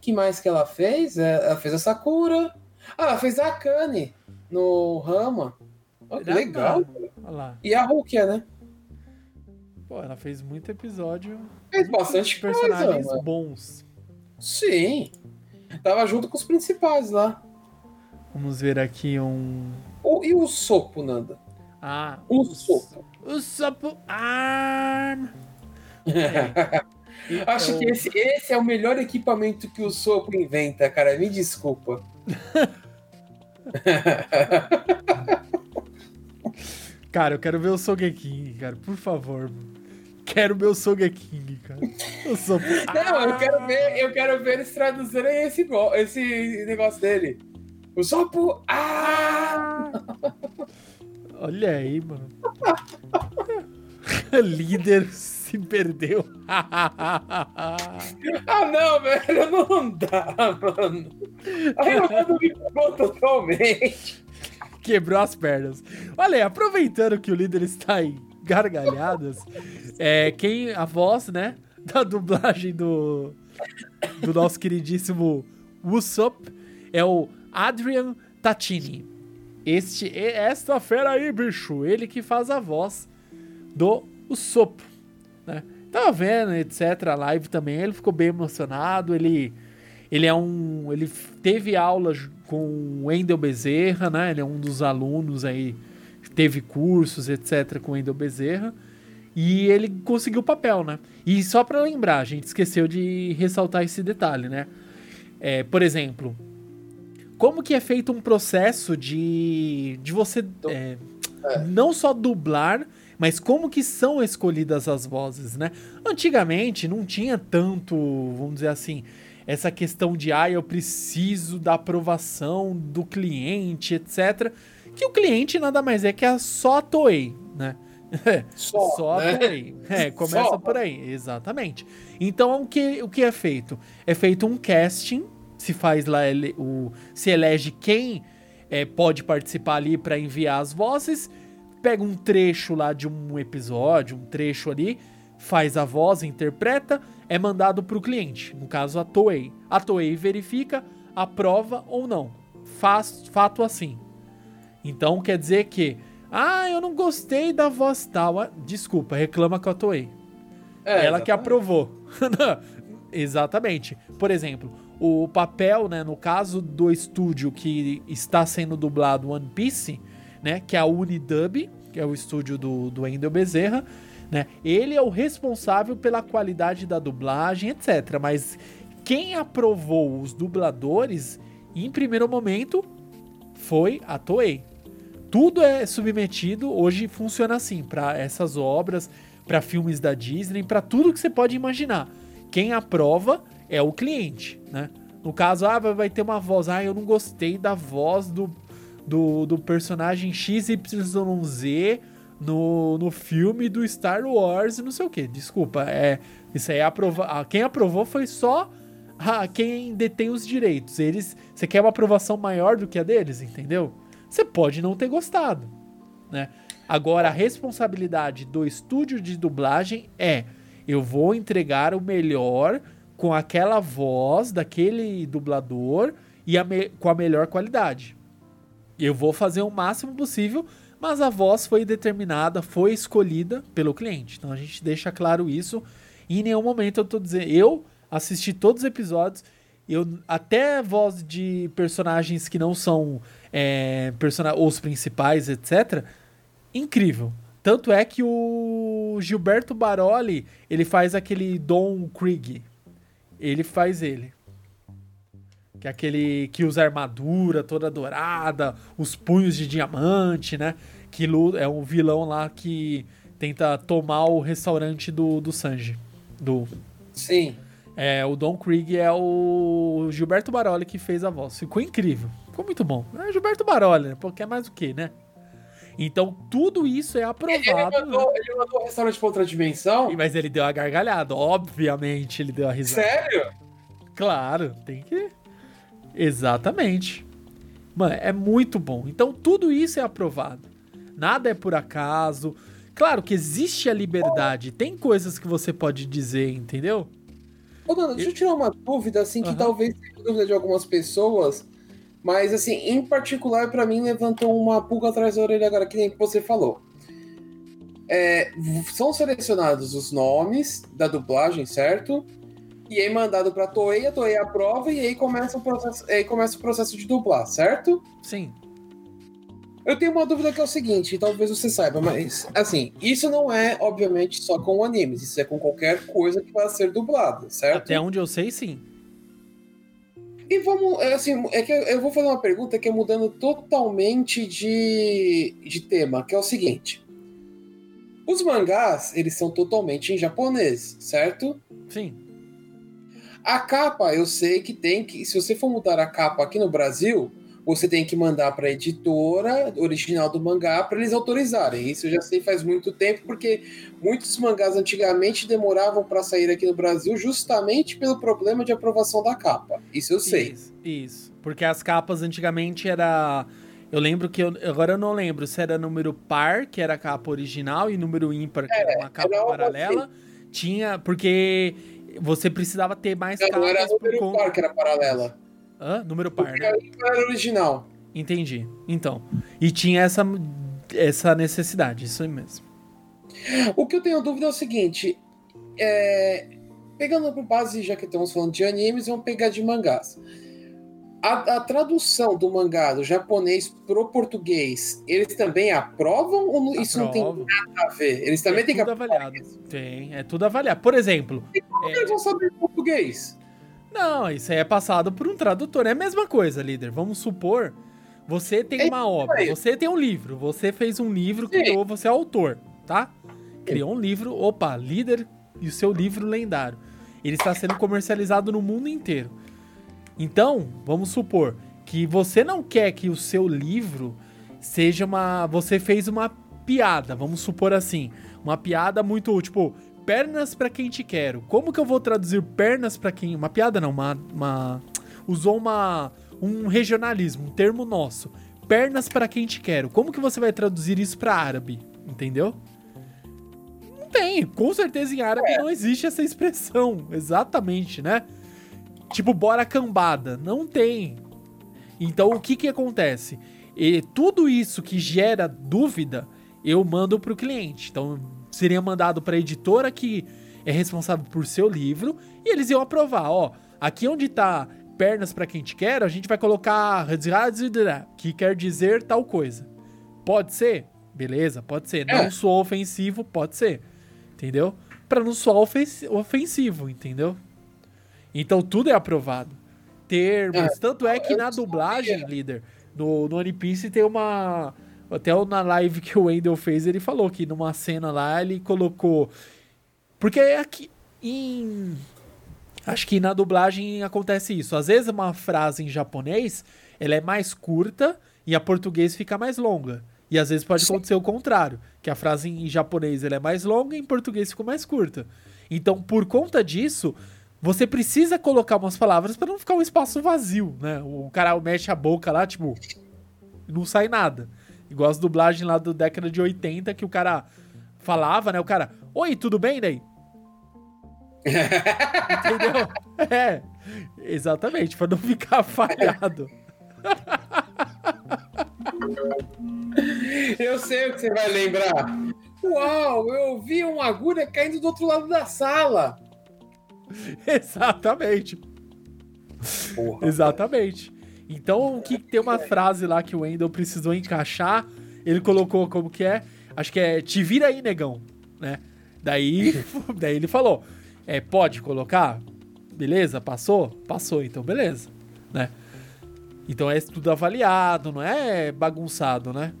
[SPEAKER 3] que mais que ela fez? É, Ela fez a Sakura. Ah, ela fez a Akane no Rama. Olha que legal. E a Rukia, né?
[SPEAKER 2] Pô, ela fez muito episódio.
[SPEAKER 3] Fez bastante coisa,
[SPEAKER 2] personagens
[SPEAKER 3] mano.
[SPEAKER 2] bons.
[SPEAKER 3] Sim. Tava junto com os principais lá.
[SPEAKER 2] Vamos ver aqui um.
[SPEAKER 3] O, e o Sopo, Nanda?
[SPEAKER 2] Ah,
[SPEAKER 3] O Sopo.
[SPEAKER 2] O Sopo Arm.
[SPEAKER 3] Acho
[SPEAKER 2] É
[SPEAKER 3] que
[SPEAKER 2] o-
[SPEAKER 3] esse, esse é o melhor equipamento que o Sopo inventa, cara. Me desculpa.
[SPEAKER 2] Cara, eu quero ver o Sogeking, cara, por favor. Quero o Sogeking, cara. O Sopo
[SPEAKER 3] Não, eu quero ver, eu quero ver eles traduzirem esse, go- esse negócio dele. O Sopo. Ah!
[SPEAKER 2] Olha aí, mano. Líder se perdeu.
[SPEAKER 3] Ah, não, velho, não dá, mano. Aí eu não me pegou totalmente.
[SPEAKER 2] Quebrou as pernas. Olha aí, aproveitando que o líder está em gargalhadas, é, quem a voz, né, da dublagem do, do nosso queridíssimo Usopp é o Adrian Tatini. Este, esta fera aí, bicho, ele que faz a voz do Usopp, né? Tava vendo, etc, a live também, ele ficou bem emocionado, ele ele é um. Ele teve aula ju- com o Wendel Bezerra, né? Ele é um dos alunos aí. Teve cursos, etc., com o Wendel Bezerra. E ele conseguiu o papel, né? E só pra lembrar, a gente esqueceu de ressaltar esse detalhe, né? É, por exemplo, como que é feito um processo de, de você é, não só dublar, mas como que são escolhidas as vozes, né? Antigamente não tinha tanto, vamos dizer assim, essa questão de ah, eu preciso da aprovação do cliente, etc. Que o cliente nada mais é que a só a Toei, né?
[SPEAKER 3] Só,
[SPEAKER 2] Só
[SPEAKER 3] né?
[SPEAKER 2] a Toei. É, começa
[SPEAKER 3] Só.
[SPEAKER 2] por aí, exatamente. Então o que, o que é feito? É feito um casting, se faz lá, ele- o, se elege quem é, pode participar ali para enviar as vozes, pega um trecho lá de um episódio, um trecho ali, faz a voz, interpreta, é mandado para o cliente, no caso a Toei. A Toei verifica, aprova ou não. Faz fato assim. Então quer dizer que, ah, eu não gostei da voz tal. Ah, Desculpa, reclama com a Toei.
[SPEAKER 3] É,
[SPEAKER 2] Ela que
[SPEAKER 3] exatamente.
[SPEAKER 2] aprovou. Exatamente. Por exemplo, o papel, né, no caso do estúdio que está sendo dublado One Piece, né, que é a Unidub, que é o estúdio do, do Wendel Bezerra, né, ele é o responsável pela qualidade da dublagem, etc. Mas quem aprovou os dubladores, em primeiro momento, foi a Toei. Tudo é submetido, hoje funciona assim, para essas obras, para filmes da Disney, para tudo que você pode imaginar. Quem aprova é o cliente, né? No caso, ah, vai ter uma voz, ah, eu não gostei da voz do, do, do personagem XYZ no, no filme do Star Wars e não sei o que. Desculpa, é, isso aí é aprova ah, quem aprovou foi só ah, quem detém os direitos. Eles, você quer uma aprovação maior do que a deles, entendeu? Você pode não ter gostado, né? Agora a responsabilidade do estúdio de dublagem é eu vou entregar o melhor com aquela voz daquele dublador e a com a melhor qualidade. Eu vou fazer o máximo possível, mas a voz foi determinada, foi escolhida pelo cliente. Então a gente deixa claro isso. E em nenhum momento eu tô dizendo. Eu assisti todos os episódios. Eu, até voz de personagens que não são é, persona os principais, etc. Incrível. Tanto é que o Gilberto Baroli, ele faz aquele Don Krieg. Ele faz ele. Que é aquele que usa armadura toda dourada, os punhos de diamante, né? Que é um vilão lá que tenta tomar o restaurante do, do Sanji. Do,
[SPEAKER 3] Sim.
[SPEAKER 2] É, o Don Krieg é o Gilberto Baroli que fez a voz. Ficou incrível. Ficou muito bom. É Gilberto Baroli, né? Porque é mais o que, né? Então tudo isso é
[SPEAKER 3] Ele
[SPEAKER 2] aprovado. né?
[SPEAKER 3] mandou, ele mandou o restaurante pra outra dimensão?
[SPEAKER 2] Mas ele deu a gargalhada, obviamente ele deu a risada.
[SPEAKER 3] Sério?
[SPEAKER 2] Claro, tem que. Exatamente. Mano, é muito bom. Então tudo isso é aprovado. Nada é por acaso. Claro que existe a liberdade. Tem coisas que você pode dizer, entendeu?
[SPEAKER 3] Ô, Dana, deixa eu tirar uma dúvida, assim, que
[SPEAKER 2] Aham.
[SPEAKER 3] talvez seja dúvida de algumas pessoas, mas, assim, em particular, pra mim, levantou uma pulga atrás da orelha agora, que nem você falou. É, são selecionados os nomes da dublagem, certo? e aí mandado pra Toei, a Toei aprova e aí começa o processo, aí começa o processo de dublar, certo?
[SPEAKER 2] Sim.
[SPEAKER 3] Eu tenho uma dúvida que é o seguinte, talvez você saiba, mas assim, isso não é, obviamente, só com animes, isso é com qualquer coisa que vai ser dublada, certo?
[SPEAKER 2] Até onde eu sei, sim.
[SPEAKER 3] E vamos, é, assim, é que eu vou fazer uma pergunta que é mudando totalmente de, de tema, que é o seguinte. Os mangás, eles são totalmente em japonês, certo?
[SPEAKER 2] Sim.
[SPEAKER 3] A capa, eu sei que tem que. Se você for mudar a capa aqui no Brasil, você tem que mandar para a editora original do mangá para eles autorizarem. Isso eu já sei faz muito tempo, porque muitos mangás antigamente demoravam para sair aqui no Brasil justamente pelo problema de aprovação da capa. Isso eu sei.
[SPEAKER 2] Isso, isso. Porque as capas antigamente era. Eu lembro que. Eu, agora eu não lembro se era número par, que era a capa original, e número ímpar, que era uma capa
[SPEAKER 3] era
[SPEAKER 2] paralela.
[SPEAKER 3] assim.
[SPEAKER 2] Tinha. Porque você precisava ter mais
[SPEAKER 3] Não, não era
[SPEAKER 2] capas
[SPEAKER 3] número par que era paralela.
[SPEAKER 2] Hã? Número par,
[SPEAKER 3] Porque
[SPEAKER 2] né?
[SPEAKER 3] era original.
[SPEAKER 2] Entendi. Então. E tinha essa, essa necessidade, isso aí mesmo.
[SPEAKER 3] O que eu tenho dúvida é o seguinte: é, pegando por base, já que estamos falando de animes, vamos pegar de mangás. A, a tradução do mangá do japonês pro português, eles também aprovam ou não- isso não tem nada a ver? Eles também
[SPEAKER 2] é
[SPEAKER 3] têm que
[SPEAKER 2] avaliado. Tem, é tudo avaliado. Por exemplo,
[SPEAKER 3] Como eles vão saber português?
[SPEAKER 2] Não, isso aí é passado por um tradutor. É a mesma coisa, líder. Vamos supor, você tem
[SPEAKER 3] É
[SPEAKER 2] uma obra, você tem um livro, você fez um livro,
[SPEAKER 3] Sim.
[SPEAKER 2] criou, você é autor, tá? Criou um livro, opa, líder e o seu livro lendário. Ele está sendo comercializado no mundo inteiro. Então, vamos supor que você não quer que o seu livro seja uma. Você fez uma piada, vamos supor assim. Uma piada muito, tipo, pernas pra quem te quero. Como que eu vou traduzir pernas pra quem. Uma piada não, uma. uma usou uma. Um regionalismo, um termo nosso. Pernas pra quem te quero. Como que você vai traduzir isso pra árabe? Entendeu? Não tem. Com certeza em árabe não existe essa expressão. Exatamente, né? Tipo, bora cambada. Não tem. Então, o que que acontece? E tudo isso que gera dúvida, eu mando pro cliente. Então, seria mandado pra editora que é responsável por seu livro e eles iam aprovar. Ó, aqui onde tá pernas pra quem te quer, a gente vai colocar que quer dizer tal coisa. Pode ser? Beleza, pode ser. Não
[SPEAKER 3] É.
[SPEAKER 2] sou ofensivo, pode ser. Entendeu? Pra não soar ofens- ofensivo, entendeu? Então tudo é aprovado. Termos.
[SPEAKER 3] É,
[SPEAKER 2] tanto é que na dublagem, líder, no, no One Piece tem uma. Até na live que o Wendell fez, ele falou que numa cena lá ele colocou. Porque é aqui. Em. Acho que na dublagem acontece isso. Às vezes uma frase em japonês ela é mais curta e a português fica mais longa. E às vezes pode
[SPEAKER 3] Sim.
[SPEAKER 2] acontecer o contrário, que a frase em japonês ela é mais longa e em português ficou mais curta. Então, por conta disso, você precisa colocar umas palavras para não ficar um espaço vazio, né? O cara mexe a boca lá, tipo, não sai nada. Igual as dublagens lá da década de 80 que o cara falava, né? O cara, oi, tudo bem, Ney? Entendeu? É, exatamente, pra não ficar falhado.
[SPEAKER 3] Eu sei o que você vai lembrar. Uau, eu vi uma agulha caindo do outro lado da sala.
[SPEAKER 2] Exatamente,
[SPEAKER 3] Porra.
[SPEAKER 2] exatamente. Então, o que tem uma frase lá que o Wendell precisou encaixar, ele colocou como que é, acho que é te vira aí, negão, né? Daí, daí ele falou, é, pode colocar? Beleza, passou? Passou, então beleza, né? Então é tudo avaliado, não é bagunçado, né?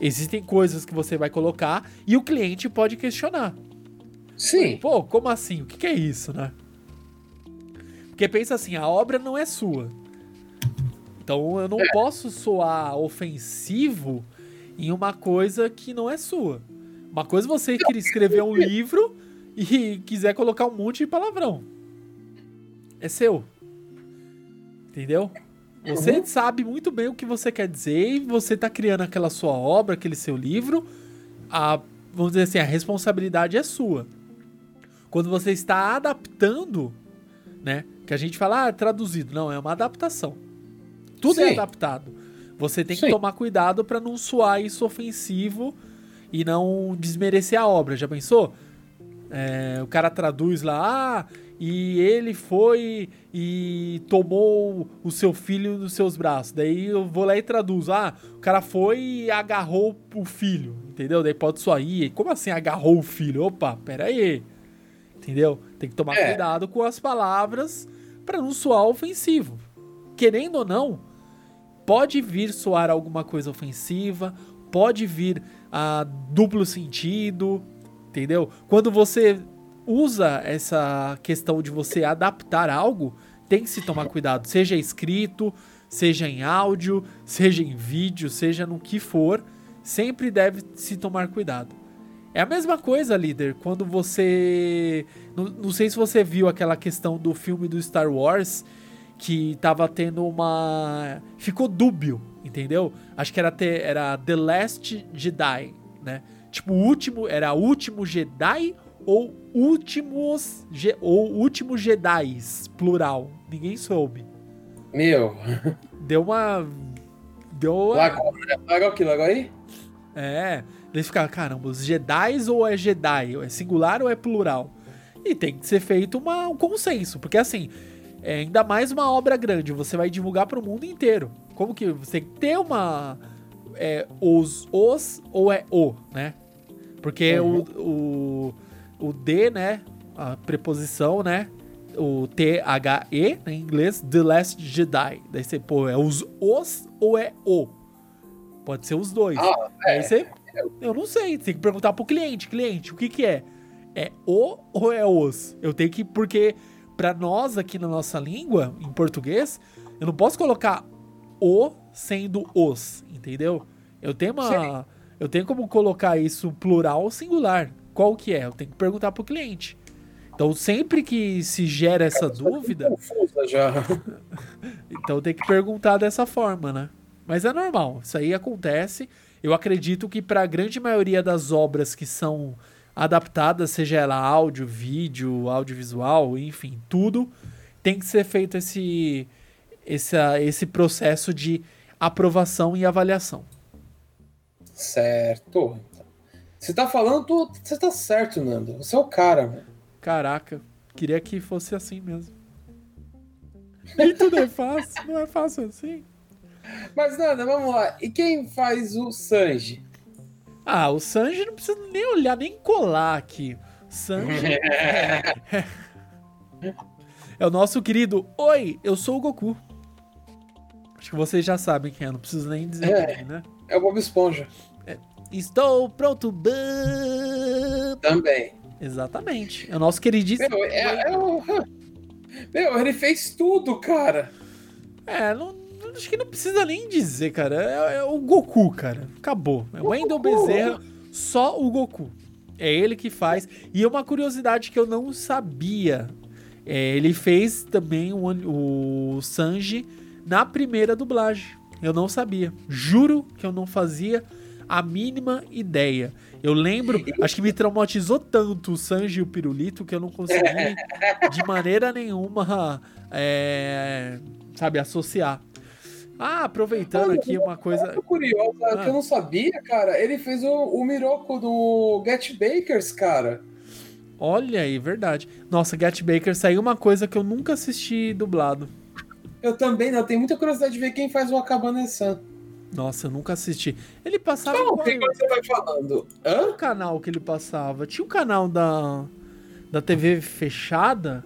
[SPEAKER 2] Existem coisas que você vai colocar e o cliente pode questionar.
[SPEAKER 3] Sim.
[SPEAKER 2] Pô, como assim? O que, que é isso, né? Porque pensa assim, a obra não é sua. Então eu não posso soar ofensivo em uma coisa que não é sua. Uma coisa é você querer escrever um livro e quiser colocar um monte de palavrão. É seu. Entendeu? Você
[SPEAKER 3] Uhum.
[SPEAKER 2] sabe muito bem o que você quer dizer e você tá criando aquela sua obra, aquele seu livro. A, vamos dizer assim, a responsabilidade é sua. Quando você está adaptando, né? Que a gente fala, ah, traduzido. Não, é uma adaptação. Tudo é
[SPEAKER 3] Sim.
[SPEAKER 2] adaptado. Você tem que
[SPEAKER 3] Sim.
[SPEAKER 2] tomar cuidado para não soar isso ofensivo e não desmerecer a obra. Já pensou? É, o cara traduz lá, ah, e ele foi e tomou o seu filho nos seus braços. Daí eu vou lá e traduzo. Ah, o cara foi e agarrou o filho, entendeu? Daí pode só ir. Como assim agarrou o filho? Opa, pera aí. Entendeu? Tem que tomar é. cuidado com as palavras para não soar ofensivo. Querendo ou não, pode vir soar alguma coisa ofensiva, pode vir a duplo sentido, entendeu? Quando você usa essa questão de você adaptar algo, tem que se tomar cuidado, seja escrito, seja em áudio, seja em vídeo, seja no que for, sempre deve se tomar cuidado. É a mesma coisa, líder, quando você. Não, não sei se você viu aquela questão do filme do Star Wars que tava tendo uma. Ficou dúbio, entendeu? Acho que era, ter, era The Last Jedi, né? Tipo, o último. Era último Jedi ou últimos ou últimos Jedi's, plural. Ninguém soube.
[SPEAKER 3] Meu.
[SPEAKER 2] Deu uma. Deu uma...
[SPEAKER 3] Lagou, né? Lagou aqui, lagou aí?
[SPEAKER 2] É. Eles ficaram, caramba, os Jedi's ou é Jedi? É singular ou é plural? E tem que ser feito uma, um consenso, porque assim, é ainda mais uma obra grande, você vai divulgar para o mundo inteiro. Como que você tem que ter uma. É, os, os ou é o, né? Porque uhum. o, o o D, né? A preposição, né? O T-H-E, né, em inglês, The Last Jedi. Daí você, pô, é os os ou é o? Pode ser os dois. Ah, é. Aí você, eu não sei, tem que perguntar pro cliente. Cliente, o que que é? É o ou é os? Eu tenho que, porque para nós aqui na nossa língua, em português, eu não posso colocar o sendo os, entendeu? Eu tenho uma... Sim. Eu tenho como colocar isso plural ou singular qual que é? Eu tenho que perguntar pro cliente. Então, sempre que se gera essa dúvida.
[SPEAKER 3] Confusa já.
[SPEAKER 2] então, tem que perguntar dessa forma, né? Mas é normal, isso aí acontece. Eu acredito que para a grande maioria das obras que são adaptadas, seja ela áudio, vídeo, audiovisual, enfim, tudo, tem que ser feito esse, esse, esse processo de aprovação e avaliação.
[SPEAKER 3] Certo. Você tá falando, você tá certo, Nando. Você é o cara, mano.
[SPEAKER 2] Caraca, queria que fosse assim mesmo. Nem tudo é fácil, não é fácil assim.
[SPEAKER 3] Mas Nanda, vamos lá. E quem faz o Sanji?
[SPEAKER 2] Ah, o Sanji não precisa nem olhar, nem colar aqui. Sanji é, é, é o nosso querido Oi, eu sou o Goku. Acho que vocês já sabem quem é, não preciso nem dizer
[SPEAKER 3] é, quem, né? É o Bob Esponja.
[SPEAKER 2] Estou pronto.
[SPEAKER 3] Também.
[SPEAKER 2] Exatamente. É o nosso queridíssimo.
[SPEAKER 3] Meu, é, é o... Meu, ele fez tudo, cara.
[SPEAKER 2] É, não, acho que não precisa nem dizer, cara. É, é o Goku, cara. Acabou. É o Wendel Bezerra, só o Goku. É ele que faz. E é uma curiosidade que eu não sabia. É, ele fez também o, o Sanji na primeira dublagem. Eu não sabia. Juro que eu não fazia a mínima ideia. Eu lembro, acho que me traumatizou tanto o Sanji e o Pirulito que eu não consegui de maneira nenhuma, é, sabe, associar. Ah, aproveitando aqui uma coisa.
[SPEAKER 3] curiosa ah. que eu não sabia, cara. Ele fez o, o Miroco do Get Bakers, cara.
[SPEAKER 2] Olha aí, verdade. Nossa, Get Bakers saiu uma coisa que eu nunca assisti dublado.
[SPEAKER 3] Eu também não. Tenho muita curiosidade de ver quem faz o Akabane-san.
[SPEAKER 2] Nossa, eu nunca assisti. Ele passava.
[SPEAKER 3] Não, o que você vai falando?
[SPEAKER 2] Hã? O canal que ele passava. Tinha um canal da, da TV fechada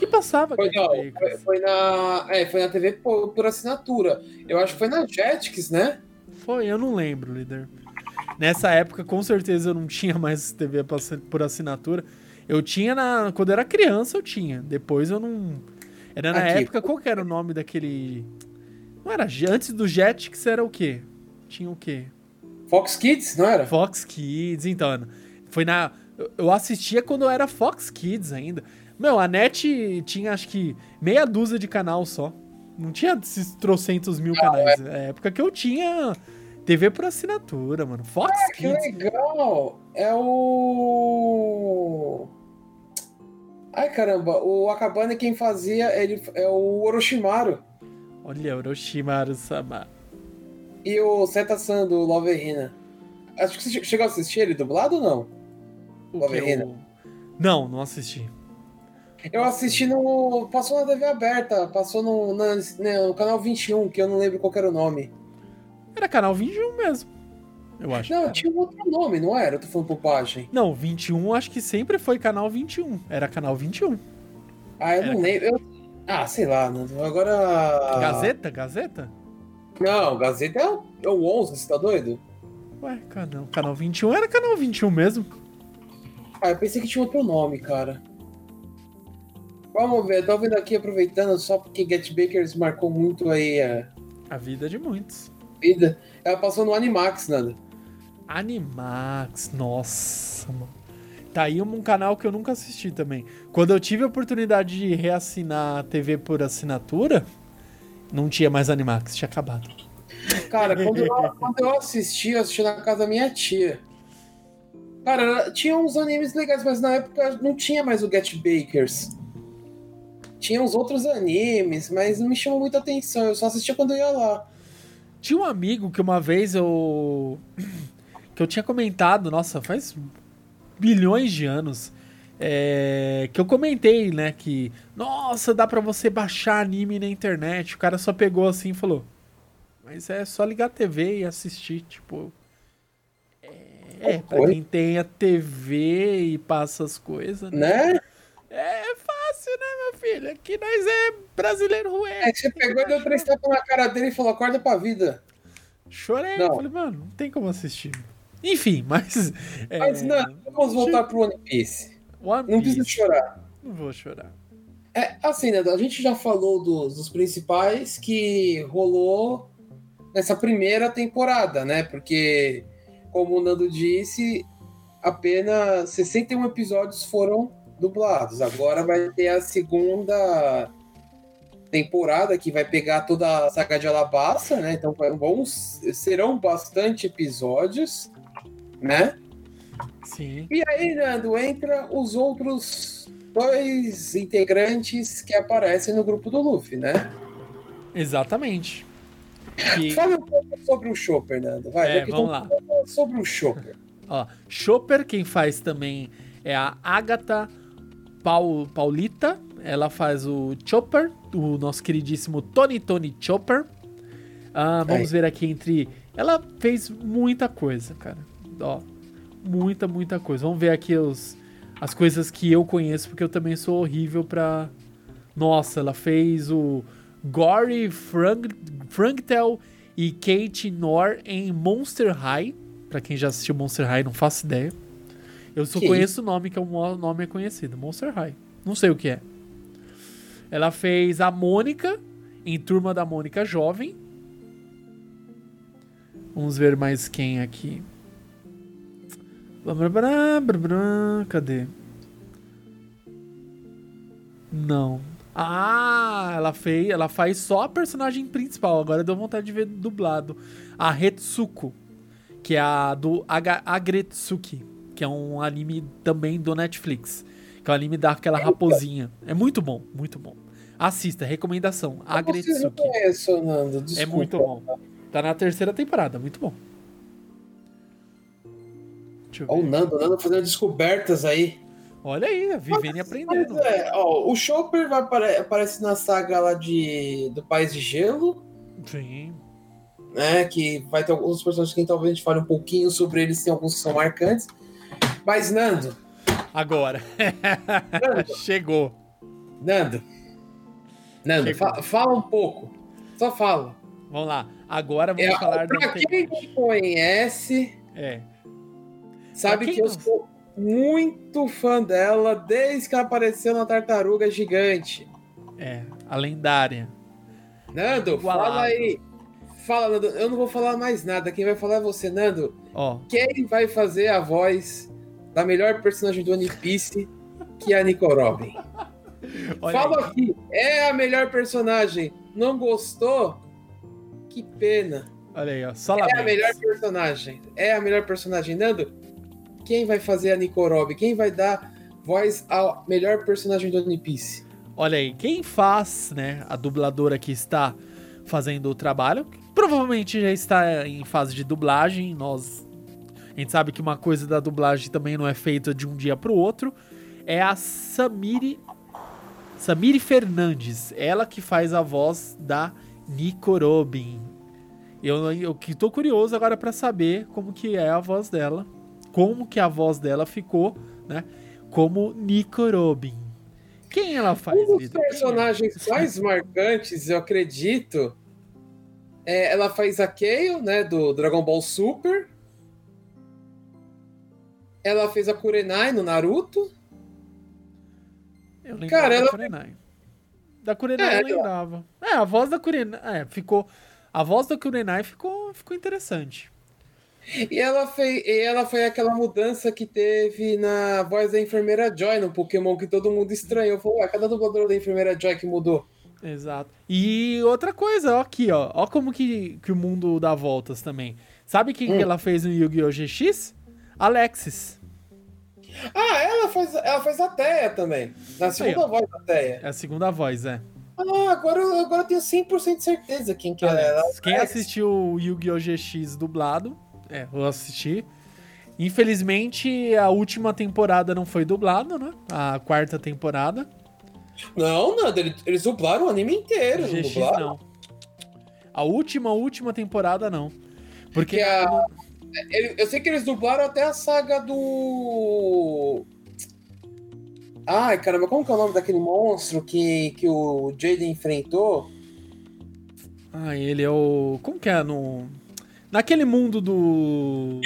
[SPEAKER 2] que passava.
[SPEAKER 3] Foi, não, foi, foi, na, é, foi na TV por, por, assinatura. Eu acho que foi na Jetix, né?
[SPEAKER 2] Foi, eu não lembro, líder. Nessa época, com certeza, eu não tinha mais TV por assinatura. Eu tinha na. Quando eu era criança, eu tinha. Depois eu não. Era na Aqui. época, qual era o nome daquele não era antes do Jetix era o quê? Tinha o quê?
[SPEAKER 3] Fox Kids, não era?
[SPEAKER 2] Fox Kids, então. Foi na eu assistia quando eu era Fox Kids ainda. Meu, a NET tinha acho que meia dúzia de canal só. Não tinha esses trocentos mil não, canais. É. é época que eu tinha TV por assinatura, mano. Fox ah,
[SPEAKER 3] Kids. que legal! É o. Ai caramba, o Akabane quem fazia ele é o Orochimaru.
[SPEAKER 2] Olha, Orochimaru-sama.
[SPEAKER 3] E o Seta-san do Love Hina. Acho que você chegou a assistir ele dublado ou não?
[SPEAKER 2] O Love Hina. Eu... Não, não assisti.
[SPEAKER 3] Eu assisti no. Passou na TV aberta, passou no, na- né, no canal 21, que eu não lembro qual era o nome.
[SPEAKER 2] Era canal 21 mesmo. Eu acho.
[SPEAKER 3] Não, tinha um outro nome, não era? Eu tô falando bobagem.
[SPEAKER 2] Não, 21 acho que sempre foi canal 21. Era canal 21.
[SPEAKER 3] Ah, eu
[SPEAKER 2] Era.
[SPEAKER 3] não lembro. Eu- Ah, sei lá. Agora.
[SPEAKER 2] Gazeta? Gazeta?
[SPEAKER 3] Não, Gazeta é o, é o 11, você tá doido?
[SPEAKER 2] Ué, canal, canal 21 era canal 21 mesmo.
[SPEAKER 3] Ah, eu pensei que tinha outro nome, cara. Vamos ver, tô vendo aqui, aproveitando, só porque Get Bakers marcou muito aí a
[SPEAKER 2] A vida de muitos.
[SPEAKER 3] vida. Ela passou no Animax, Nando.
[SPEAKER 2] Animax, nossa, mano. Tá aí um canal que eu nunca assisti também. Quando eu tive a oportunidade de reassinar a TV por assinatura, não tinha mais Animax, tinha acabado.
[SPEAKER 3] Cara, quando eu, quando eu assisti, eu assisti na casa da minha tia. Cara, tinha uns animes legais, mas na época não tinha mais o Get Bakers. Tinha uns outros animes, mas não me chamou muita atenção. Eu só assistia quando eu ia lá.
[SPEAKER 2] Tinha um amigo que uma vez eu. que eu tinha comentado, nossa, faz bilhões de anos. é, que eu comentei, né? Que, nossa, dá pra você baixar anime na internet. O cara só pegou assim e falou: Mas é só ligar a TV e assistir. Tipo. É, pra
[SPEAKER 3] Oi?
[SPEAKER 2] quem tem a TV e passa as coisas, né?
[SPEAKER 3] Né?
[SPEAKER 2] É fácil, né, meu filho? Aqui nós é brasileiro ruim.
[SPEAKER 3] É você pegou e deu três tapas na cara dele e falou: acorda pra vida.
[SPEAKER 2] Chorei.
[SPEAKER 3] Não.
[SPEAKER 2] Falei, mano, não tem como assistir. Enfim, mas. é,
[SPEAKER 3] Mas não, vamos voltar pro One Piece.
[SPEAKER 2] One
[SPEAKER 3] Não precisa
[SPEAKER 2] Piece.
[SPEAKER 3] chorar.
[SPEAKER 2] Não vou chorar.
[SPEAKER 3] É, assim, né? A gente já falou dos, dos principais que rolou nessa primeira temporada, né? Porque, como o Nando disse, apenas 61 episódios foram dublados. Agora vai ter a segunda temporada que vai pegar toda a saga de Alabasta, né? Então vão, serão bastante episódios, né?
[SPEAKER 2] Sim.
[SPEAKER 3] E aí, Nando, entra os outros dois integrantes que aparecem no grupo do Luffy, né?
[SPEAKER 2] Exatamente. Que,
[SPEAKER 3] Fala um pouco sobre o Chopper, Nando. Vai,
[SPEAKER 2] É, vamos lá.
[SPEAKER 3] sobre o Chopper.
[SPEAKER 2] ó, Chopper, quem faz também é a Agatha Paul, Paulita. Ela faz o Chopper, o nosso queridíssimo Tony Tony Chopper. Ah, vamos ver aqui entre. Ela fez muita coisa, cara. Ó, muita, muita coisa. Vamos ver aqui os, as coisas que eu conheço, porque eu também sou horrível pra. Nossa, ela fez o Gory Frank, Franktel e Kate Nor em Monster High. Pra quem já assistiu Monster High, não faço ideia. Eu só
[SPEAKER 3] Que
[SPEAKER 2] conheço o nome, que é um nome conhecido. Monster High. Não sei o que é. Ela fez a Mônica em Turma da Mônica Jovem. Vamos ver mais quem aqui. Cadê? Não. Ah, ela fez, ela faz só a personagem principal. Agora deu vontade de ver dublado. A Retsuko, que é a do Aga- Agretsuki, que é um anime também do Netflix. Que é um anime daquela raposinha. É muito bom, muito bom. Assista, recomendação. Agretsuki.
[SPEAKER 3] conheço, Nando.
[SPEAKER 2] É
[SPEAKER 3] Desculpa.
[SPEAKER 2] muito bom. Tá na terceira temporada, muito bom. Deixa
[SPEAKER 3] Ó, o. Nando, o Nando fazendo descobertas aí.
[SPEAKER 2] Olha aí, vivendo e aprendendo.
[SPEAKER 3] Mas é, ó, o Chopper vai apare aparece na saga lá de, do País de Gelo,
[SPEAKER 2] Sim.
[SPEAKER 3] né? Que vai ter alguns personagens que talvez a gente fale um pouquinho sobre eles, tem alguns que são marcantes. Mas, Nando,
[SPEAKER 2] Agora.
[SPEAKER 3] Nando,
[SPEAKER 2] Chegou.
[SPEAKER 3] Nando, Nando,
[SPEAKER 2] Chegou.
[SPEAKER 3] fa- fala um pouco. Só fala.
[SPEAKER 2] Vamos lá. Agora vamos
[SPEAKER 3] É,
[SPEAKER 2] falar da
[SPEAKER 3] pra quem me conhece,
[SPEAKER 2] É.
[SPEAKER 3] sabe que eu
[SPEAKER 2] não-
[SPEAKER 3] sou muito fã dela desde que ela apareceu na Tartaruga Gigante.
[SPEAKER 2] É. A lendária.
[SPEAKER 3] Nando,
[SPEAKER 2] Igualado.
[SPEAKER 3] fala aí. Fala, Nando. Eu não vou falar mais nada. Quem vai falar é você, Nando.
[SPEAKER 2] Ó.
[SPEAKER 3] Quem vai fazer a voz da melhor personagem do One Piece, que é a Nico Robin?
[SPEAKER 2] Aí.
[SPEAKER 3] aqui. É a melhor personagem. Não gostou? Que pena.
[SPEAKER 2] Olha aí, ó.
[SPEAKER 3] É a melhor personagem. É a melhor personagem. Nando, quem vai fazer a Nico Robin? Quem vai dar voz à melhor personagem do One Piece?
[SPEAKER 2] Olha aí, quem faz, né, a dubladora que está fazendo o trabalho, provavelmente já está em fase de dublagem, nós a gente sabe que uma coisa da dublagem também não é feita de um dia pro outro, é a Samiri Samiri Fernandes, ela que faz a voz da Nico Robin. Eu, eu que tô curioso agora para saber como que é a voz dela, como que a voz dela ficou, né? Como Nico Robin. Quem ela faz?
[SPEAKER 3] Um dos
[SPEAKER 2] Vitor?
[SPEAKER 3] personagens mais marcantes, eu acredito, é, ela faz a Kayle, né, do Dragon Ball Super. Ela fez a Kurenai no Naruto.
[SPEAKER 2] Eu lembrava
[SPEAKER 3] Cara,
[SPEAKER 2] da
[SPEAKER 3] ela-
[SPEAKER 2] Kurenai. Da Kurenai
[SPEAKER 3] É,
[SPEAKER 2] eu lembrava. É, a voz da Kurenai. É, ficou. A voz da Kurenai ficou, ficou interessante.
[SPEAKER 3] E ela, fez, e ela foi aquela mudança que teve na voz da enfermeira Joy no Pokémon que todo mundo estranhou. Falou, ué, cadê a dubladora da enfermeira Joy que mudou?
[SPEAKER 2] Exato. E outra coisa, ó, aqui, ó. Ó como que, que o mundo dá voltas também. Sabe quem
[SPEAKER 3] Hum.
[SPEAKER 2] que ela fez no Yu-Gi-Oh! GX? Alexis.
[SPEAKER 3] Ah, ela faz, ela faz a Teia também. Na segunda
[SPEAKER 2] ó.
[SPEAKER 3] voz da Teia.
[SPEAKER 2] É a segunda voz, é.
[SPEAKER 3] Ah, agora, eu- agora eu tenho 100% de certeza quem que é ela.
[SPEAKER 2] Alex. Quem assistiu o Yu-Gi-Oh! GX dublado, é, eu assisti. Infelizmente, a última temporada não foi dublada, né? A quarta temporada.
[SPEAKER 3] Não, Nando, eles, dublaram o anime inteiro, não
[SPEAKER 2] GX
[SPEAKER 3] dublaram?
[SPEAKER 2] não. A última, última temporada não. Porque
[SPEAKER 3] Que a-
[SPEAKER 2] não-
[SPEAKER 3] eu sei que eles dublaram até a saga do. Ai, caramba, como que é o nome daquele monstro que, que o Jaden enfrentou?
[SPEAKER 2] Ah, ele é o. Como que é no. Naquele mundo do.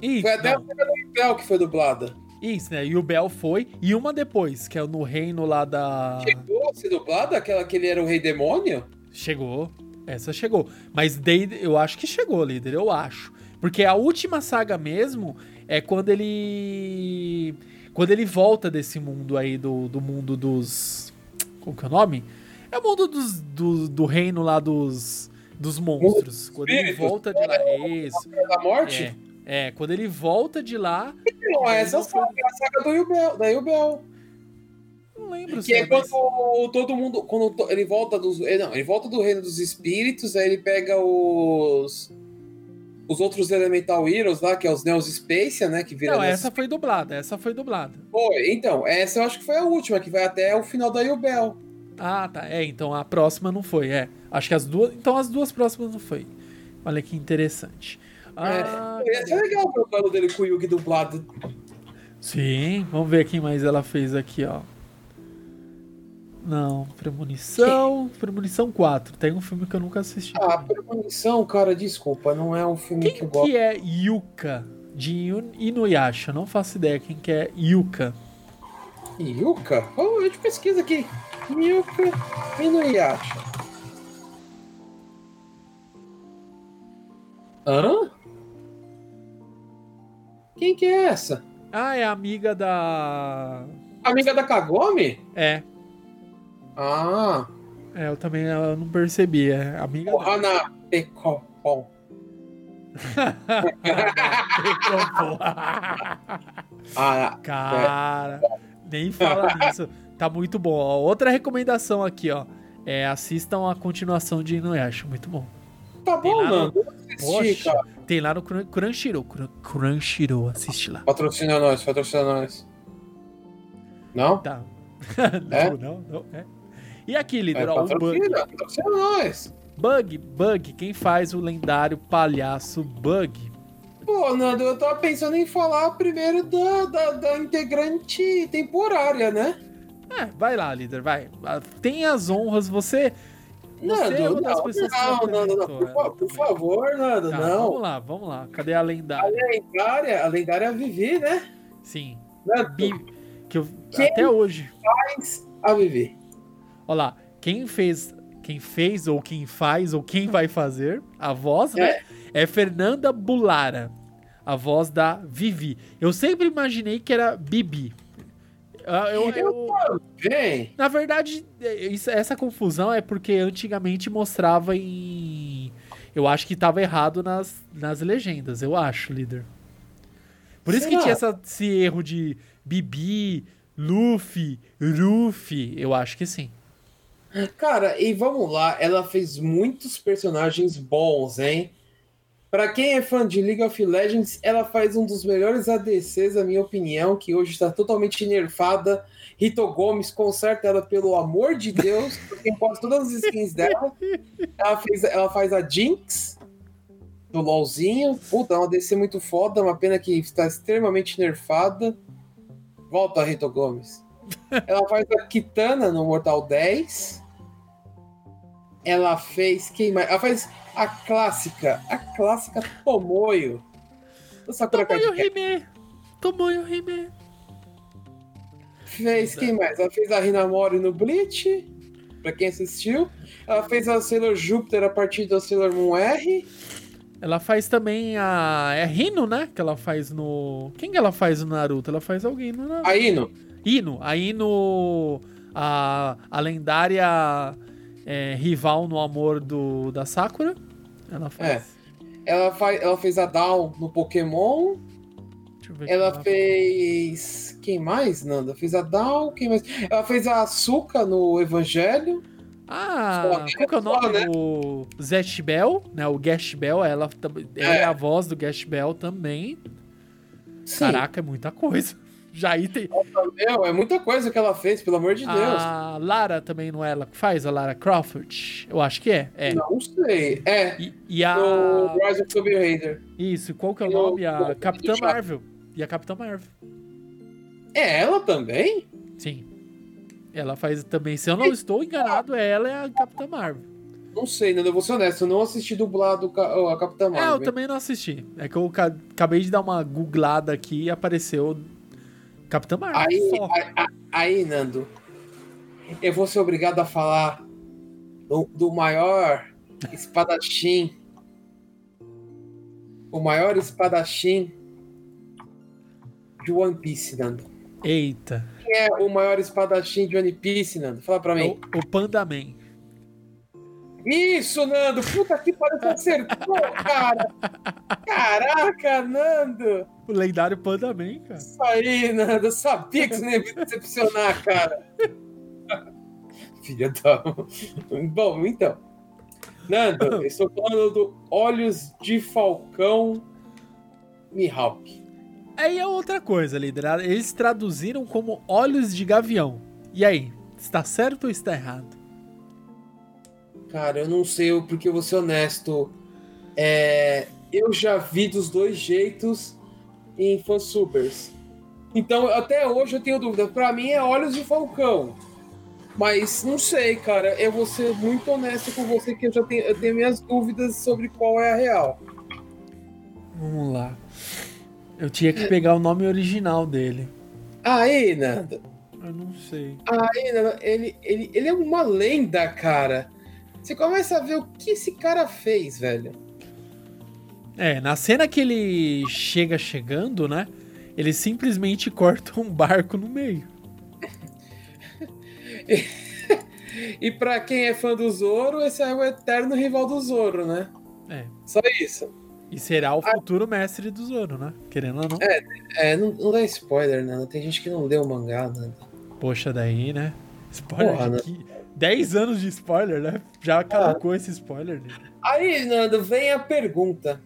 [SPEAKER 2] Isso,
[SPEAKER 3] Foi até
[SPEAKER 2] não.
[SPEAKER 3] a saga do Impel que foi dublada.
[SPEAKER 2] Isso, né? E o Bel foi. E uma depois, que é no reino lá da.
[SPEAKER 3] Chegou a ser dublada? Aquela que ele era o Rei Demônio?
[SPEAKER 2] Chegou. Essa chegou. Mas daí, eu acho que chegou, líder. Eu acho. Porque a última saga mesmo é quando ele. Quando ele volta desse mundo aí, do, do mundo dos. Como que é o nome? É o mundo dos, do, do reino lá dos. Dos monstros. Quando ele volta de lá. Isso.
[SPEAKER 3] Da morte?
[SPEAKER 2] É, é, quando ele volta de lá.
[SPEAKER 3] Não, é essa
[SPEAKER 2] Não foi-
[SPEAKER 3] saga, é a saga do Yubel, da Yubel.
[SPEAKER 2] Não lembro
[SPEAKER 3] Que é
[SPEAKER 2] mas-
[SPEAKER 3] quando todo mundo. Quando ele volta dos. eh, Não, ele volta do reino dos espíritos, aí ele pega os. Os outros Elemental Heroes lá, que é os Neos Spacia, né? Que viram.
[SPEAKER 2] Não, essa foi dublada. Essa foi dublada.
[SPEAKER 3] Foi, então, essa eu acho que foi a última, que vai até o final da Yubel.
[SPEAKER 2] Ah, tá. É, então a próxima não foi, é. Acho que as duas. Então as duas próximas não foi. Olha que interessante. Ah,
[SPEAKER 3] É, ia ser legal o duelo dele com o Yugi dublado.
[SPEAKER 2] sim, vamos ver quem mais ela fez aqui, ó. Não, Premonição. Premonição 4. Tem um filme que eu nunca assisti.
[SPEAKER 3] Ah, premonição, cara, desculpa, não é um filme que
[SPEAKER 2] Quem
[SPEAKER 3] eu gosto.
[SPEAKER 2] que é Yuka de Inu- Inuyasha? Não faço ideia quem que é Yuka.
[SPEAKER 3] Yuka? Oh, a gente pesquisa aqui. Yuka Inuyasha. Hã? Quem que é essa?
[SPEAKER 2] Ah, é amiga da.
[SPEAKER 3] Amiga da Kagome?
[SPEAKER 2] É.
[SPEAKER 3] Ah,
[SPEAKER 2] É, eu também eu não percebi. É amiga da.
[SPEAKER 3] Ohana Pekopon. Ah,
[SPEAKER 2] Cara, nem fala nisso. Tá muito bom. Ó, outra recomendação aqui, ó. É assistam a continuação de Inuyasha. Muito bom.
[SPEAKER 3] tá
[SPEAKER 2] Tem
[SPEAKER 3] bom,
[SPEAKER 2] no-
[SPEAKER 3] mano. Assistir,
[SPEAKER 2] Poxa, tem lá no Crun- Crunchyroll. Crun- Crunchyroll, assiste lá.
[SPEAKER 3] Patrocina nós, patrocina nós. Não?
[SPEAKER 2] Tá.
[SPEAKER 3] É?
[SPEAKER 2] não, não, não. É. E aqui,
[SPEAKER 3] É,
[SPEAKER 2] líder, ó, o Bug.
[SPEAKER 3] patrocina, patrocina nós.
[SPEAKER 2] Bug, Bug, quem faz o lendário palhaço Bug?
[SPEAKER 3] Pô, Nando, eu tava pensando em falar primeiro da, da, da integrante temporária, né?
[SPEAKER 2] É, vai lá, líder, vai. Ah, Tem as honras, você. Você é uma das
[SPEAKER 3] não,
[SPEAKER 2] pessoas
[SPEAKER 3] não, não, não,
[SPEAKER 2] apresentou,
[SPEAKER 3] por, fa-
[SPEAKER 2] é,
[SPEAKER 3] por favor, Nando,
[SPEAKER 2] Tá,
[SPEAKER 3] não.
[SPEAKER 2] Vamos lá, vamos lá. Cadê a
[SPEAKER 3] A
[SPEAKER 2] lendária?
[SPEAKER 3] lendária, a lendária Vivi, né?
[SPEAKER 2] Sim.
[SPEAKER 3] Nando,
[SPEAKER 2] Bi- que eu, até hoje.
[SPEAKER 3] faz a Vivi.
[SPEAKER 2] Olha lá, quem fez, quem fez ou quem faz ou quem vai fazer a voz, né? É Fernanda Bulara, a voz da Vivi. Eu sempre imaginei que era Bibi. Ah, eu- eu-
[SPEAKER 3] Vem.
[SPEAKER 2] na verdade, é, isso- essa confusão é porque antigamente mostrava em. Eu acho que tava errado nas, nas legendas, eu acho, líder. Por isso que
[SPEAKER 3] Será?
[SPEAKER 2] tinha essa- esse erro de Bibi, Luffy, Ruffy. Eu acho que sim.
[SPEAKER 3] Cara, e vamos lá, ela fez muitos personagens bons, hein? Pra quem é fã de League of Legends, ela faz um dos melhores ADCs, na minha opinião, que hoje está totalmente nerfada. Rito Gomes conserta ela pelo amor de Deus, porque quase todas as skins dela. Ela, fez, ela faz a Jinx do LOLzinho. Puta, é uma ADC muito foda, uma pena que está extremamente nerfada. Volta, Rito Gomes. Ela faz a Kitana no Mortal 10. Ela fez. Quem mais? Ela faz a clássica. A clássica Tomoyo. Do Sakura
[SPEAKER 2] Tomoyo. Hime. Tomoyo Hime.
[SPEAKER 3] Fez quem mais? Ela fez a Hinamori no Bleach. Pra quem assistiu. Ela fez a Sailor Júpiter a partir da Sailor Moon R.
[SPEAKER 2] Ela faz também a. É Rino, né? Que ela faz no. Quem que ela faz no Naruto? Ela faz alguém no Naruto.
[SPEAKER 3] A Ino.
[SPEAKER 2] Ino. A Ino. A, a lendária é, rival no amor do, da Sakura. Ela faz.
[SPEAKER 3] Ela, faz, ela fez a Down no Pokémon. Ela fez. Quem mais, Nanda? Fez a Down. Quem mais? Ela fez a Asuka no Evangelho.
[SPEAKER 2] Ah, qual que é o nome?
[SPEAKER 3] né?
[SPEAKER 2] O Zest Bell, né? O Gash Bell, ela, ela é.
[SPEAKER 3] É.
[SPEAKER 2] a voz do Gash Bell também.
[SPEAKER 3] Sim.
[SPEAKER 2] Caraca, é muita coisa. Já aí tem.
[SPEAKER 3] Meu, é muita coisa que ela fez, pelo amor de Deus.
[SPEAKER 2] A Lara também não é ela que faz? A Lara Crawford? Eu acho que é. É.
[SPEAKER 3] Não sei. É.
[SPEAKER 2] E, e a.
[SPEAKER 3] No Rise of Tomb Raider.
[SPEAKER 2] Isso, qual que é o
[SPEAKER 3] o-
[SPEAKER 2] nome? A
[SPEAKER 3] o-
[SPEAKER 2] Capitã. Marvel. E a Capitã Marvel.
[SPEAKER 3] É ela também?
[SPEAKER 2] Sim. Ela faz também. Se eu não estou enganado, ela é a Capitã Marvel.
[SPEAKER 3] Não sei, Nanda, eu vou ser honesto. Eu não assisti dublado a Capitã
[SPEAKER 2] É,
[SPEAKER 3] Marvel.
[SPEAKER 2] eu também não assisti. É que eu ca- acabei de dar uma googlada aqui e apareceu Capitã Marvel.
[SPEAKER 3] Aí,
[SPEAKER 2] só.
[SPEAKER 3] aí, aí- Nando, eu vou ser obrigado a falar do, do maior espadachim. O maior espadachim de One Piece, Nando.
[SPEAKER 2] Eita.
[SPEAKER 3] Quem é o maior espadachim de One Piece, Nando? Fala pra
[SPEAKER 2] É
[SPEAKER 3] mim.
[SPEAKER 2] o, o Panda Man.
[SPEAKER 3] Isso, Nando! Puta que pariu, você acertou, cara! Caraca, Nando!
[SPEAKER 2] O lendário Panda Man, cara.
[SPEAKER 3] Isso aí, Nando. Eu sabia que você não ia me decepcionar, cara. Filha da. Bom, então. Nando, estou falando do Olhos de Falcão Mihawk.
[SPEAKER 2] Aí é outra coisa, líder. Eles traduziram como Olhos de Gavião. E aí? Está certo ou está errado?
[SPEAKER 3] Cara, eu não sei, porque eu vou ser honesto. É, eu já vi dos dois jeitos em fansubers. Então, até hoje eu tenho dúvida. Pra mim é Olhos de Falcão. Mas não sei, cara. Eu vou ser muito honesto com você que eu já tenho, eu tenho minhas dúvidas sobre qual é a real.
[SPEAKER 2] Vamos lá. Eu tinha que pegar o nome original dele.
[SPEAKER 3] Aí, Nando.
[SPEAKER 2] Eu não sei.
[SPEAKER 3] Aí, Nando, ele, ele, ele é uma lenda, cara. Você começa a ver o que esse cara fez, velho.
[SPEAKER 2] É, na cena que ele chega chegando, né? Ele simplesmente corta um barco no meio.
[SPEAKER 3] E pra quem é fã do Zoro, esse é o eterno rival do Zoro, né?
[SPEAKER 2] É.
[SPEAKER 3] Só isso.
[SPEAKER 2] E será o futuro mestre do Zoro, né? Querendo ou não.
[SPEAKER 3] É, não, não dá spoiler, né? Tem gente que não leu o mangá, né?
[SPEAKER 2] Poxa, daí, né? Spoiler
[SPEAKER 3] Porra, né?
[SPEAKER 2] aqui. 10 anos de spoiler, né? Já colocou esse spoiler dele.
[SPEAKER 3] Aí, Nando, vem a pergunta.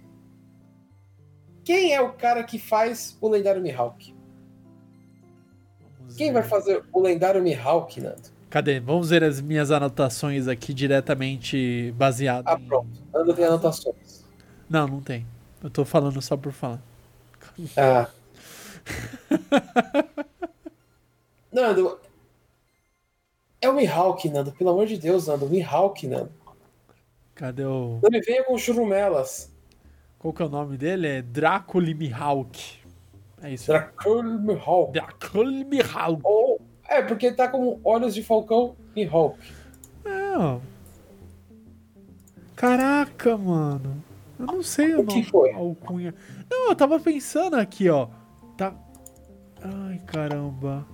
[SPEAKER 3] Quem é o cara que faz o lendário Mihawk?
[SPEAKER 2] Vamos
[SPEAKER 3] Quem
[SPEAKER 2] ver.
[SPEAKER 3] vai fazer o lendário Mihawk, Nando?
[SPEAKER 2] Cadê? Vamos ver as minhas anotações aqui diretamente baseado
[SPEAKER 3] Ah,
[SPEAKER 2] em...
[SPEAKER 3] pronto. Nando tem anotações.
[SPEAKER 2] Não, não tem. Eu tô falando só por falar.
[SPEAKER 3] Ah. Nando. É o Mihawk, Nando. Pelo amor de Deus, Nando. Mihawk, Nando.
[SPEAKER 2] Cadê o...
[SPEAKER 3] Me venha com churumelas.
[SPEAKER 2] Qual que é o nome dele? É Drácula Mihawk. É isso.
[SPEAKER 3] Dracul Mihawk.
[SPEAKER 2] Drácula Mihawk.
[SPEAKER 3] Ou. É, porque tá com olhos de falcão Mihawk.
[SPEAKER 2] Não. Caraca, mano. Eu não sei o,
[SPEAKER 3] O que
[SPEAKER 2] nome.
[SPEAKER 3] foi?
[SPEAKER 2] Alcunha. Não, eu tava pensando aqui, ó. Tá. Ai, caramba.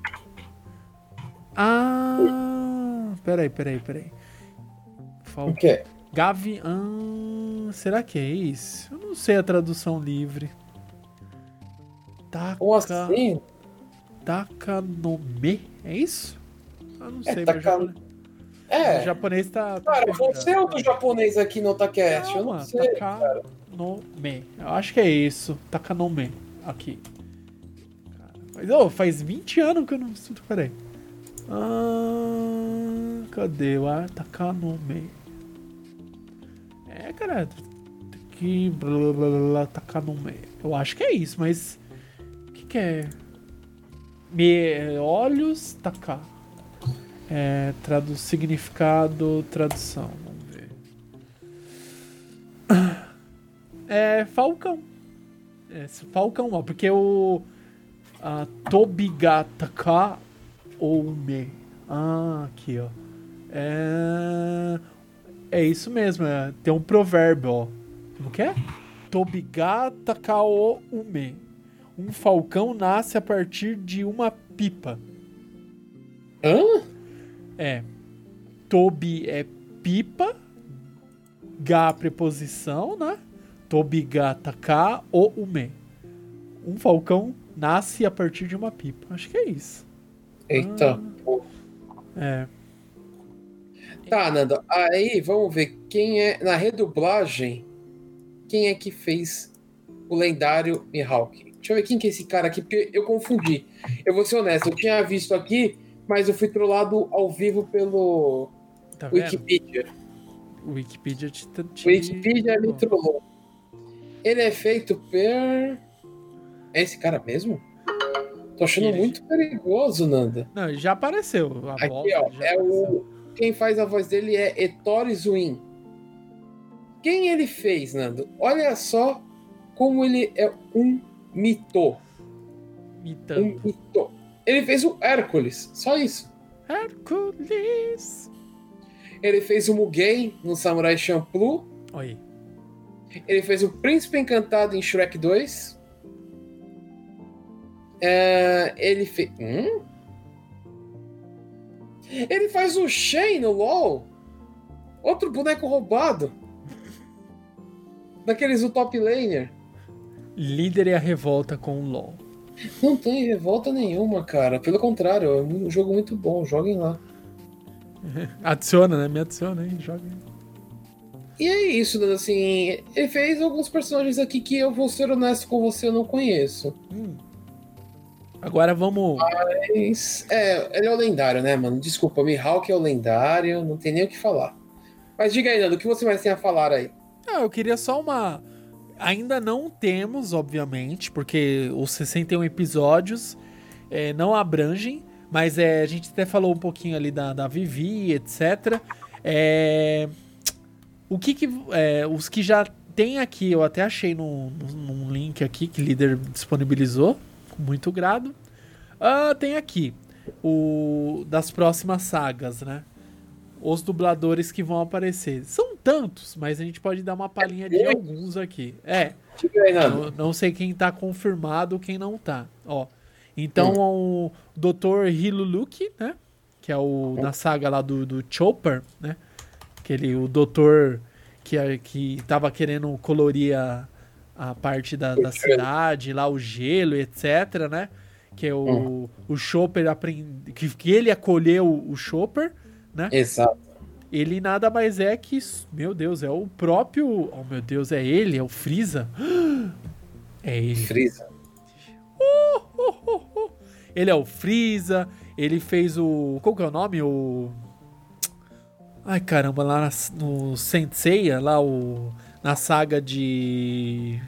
[SPEAKER 2] Ah. Peraí, peraí, peraí.
[SPEAKER 3] O
[SPEAKER 2] Falcão.
[SPEAKER 3] quê?
[SPEAKER 2] Gavi. Ah, será que é isso? Eu não sei a tradução livre. Taka,
[SPEAKER 3] Como assim?
[SPEAKER 2] Takanome? É isso? Eu não
[SPEAKER 3] É,
[SPEAKER 2] sei,
[SPEAKER 3] Taka-
[SPEAKER 2] japonês,
[SPEAKER 3] É.
[SPEAKER 2] meu japonês tá. tá
[SPEAKER 3] Cara, você é outro japonês aqui no Otacast. Eu não sei.
[SPEAKER 2] Taka- Takanome. Eu acho que é isso. Takanome. Aqui. Mas, oh, faz 20 anos que eu não. Peraí. Ah, cadê o ar? Takanome. É, cara. Aqui. Blá, blá, blá, blá, Takanome. Eu acho que é isso, mas. O que, que é? Me, olhos. Taka. É, tradu significado, tradução. Vamos ver. É Falcão. É, Falcão, ó, porque o. A Tobigataka Oume. Ah, aqui, ó. É. É isso mesmo, é, tem um provérbio, ó. Como que é? Tobigataka Oume. Um falcão nasce a partir de uma pipa.
[SPEAKER 3] Hã?
[SPEAKER 2] É. Tobi é pipa. Ga preposição, né? Tobigata ka o ume. Um falcão nasce a partir de uma pipa. Acho que é isso.
[SPEAKER 3] Eita.
[SPEAKER 2] Ah.
[SPEAKER 3] pô.
[SPEAKER 2] É.
[SPEAKER 3] Tá, Nando. Aí vamos ver quem é. Na redublagem, quem é que fez o lendário Mihawk? Deixa eu ver quem que é esse cara aqui, porque eu confundi. Eu vou ser honesto, eu tinha visto aqui, mas eu fui trollado ao vivo pelo
[SPEAKER 2] Tá?
[SPEAKER 3] Wikipedia.
[SPEAKER 2] O Wikipedia te, te...
[SPEAKER 3] Wikipedia me trollou. Ele é feito por. É esse cara mesmo? Tô achando
[SPEAKER 2] Ele-
[SPEAKER 3] muito perigoso, Nanda.
[SPEAKER 2] Não, já apareceu. A
[SPEAKER 3] Aqui,
[SPEAKER 2] voz,
[SPEAKER 3] ó, é
[SPEAKER 2] apareceu.
[SPEAKER 3] o. Quem faz a voz dele é Ettore Zuin. Quem ele fez, Nando? Olha só como ele é um mito.
[SPEAKER 2] Imitando.
[SPEAKER 3] Um mito. Ele fez o Hércules, só isso.
[SPEAKER 2] Hércules.
[SPEAKER 3] Ele fez o Mugen no Samurai Champloo.
[SPEAKER 2] Oi.
[SPEAKER 3] Ele fez o Príncipe Encantado em Shrek 2. É, ele fez. Hum? Ele faz o Shen no LoL. Outro boneco roubado. Daqueles do Top Laner.
[SPEAKER 2] Líder e a revolta com o LoL.
[SPEAKER 3] Não tem revolta nenhuma, cara. Pelo contrário, é um jogo muito bom. Joguem lá.
[SPEAKER 2] Adiciona, né? Me adiciona aí, joga.
[SPEAKER 3] E é isso, Dando, assim. Ele fez alguns personagens aqui que eu vou ser honesto com você, eu não conheço.
[SPEAKER 2] Hum. Agora vamos.
[SPEAKER 3] Mas, é, ele é o lendário, né, mano? Desculpa, Mihawk é o lendário, não tem nem o que falar. Mas diga aí, Nando, o que você mais tem a falar aí?
[SPEAKER 2] Ah, eu queria só uma. Ainda não temos, obviamente, porque os 61 episódios é, não abrangem, mas é, a gente até falou um pouquinho ali da, da Vivi, etc. É, o que, que é, os que já tem aqui, eu até achei num, num- link aqui que o líder disponibilizou, muito grado. Ah, tem aqui o das próximas sagas, né? Os dubladores que vão aparecer. São tantos, mas a gente pode dar uma palhinha de alguns aqui. É, eu não sei quem tá confirmado, quem não tá. Ó, então o Dr. Hiluluki, né? Que é o na saga lá do, do Chopper, né? Aquele o doutor que, que tava querendo colorir a, a parte da, da cidade, lá o gelo, etc, né? Que é o, o Chopper aprende. Que, que ele acolheu o Chopper, né?
[SPEAKER 3] Exato.
[SPEAKER 2] Ele nada mais é que. Meu Deus, é o próprio. Oh meu Deus, é ele? É o Freeza? É ele.
[SPEAKER 3] Freeza.
[SPEAKER 2] Ele é o Freeza. Ele fez o. Qual que é o nome? O. Ai caramba, lá no Senseiya, lá o. Na saga de.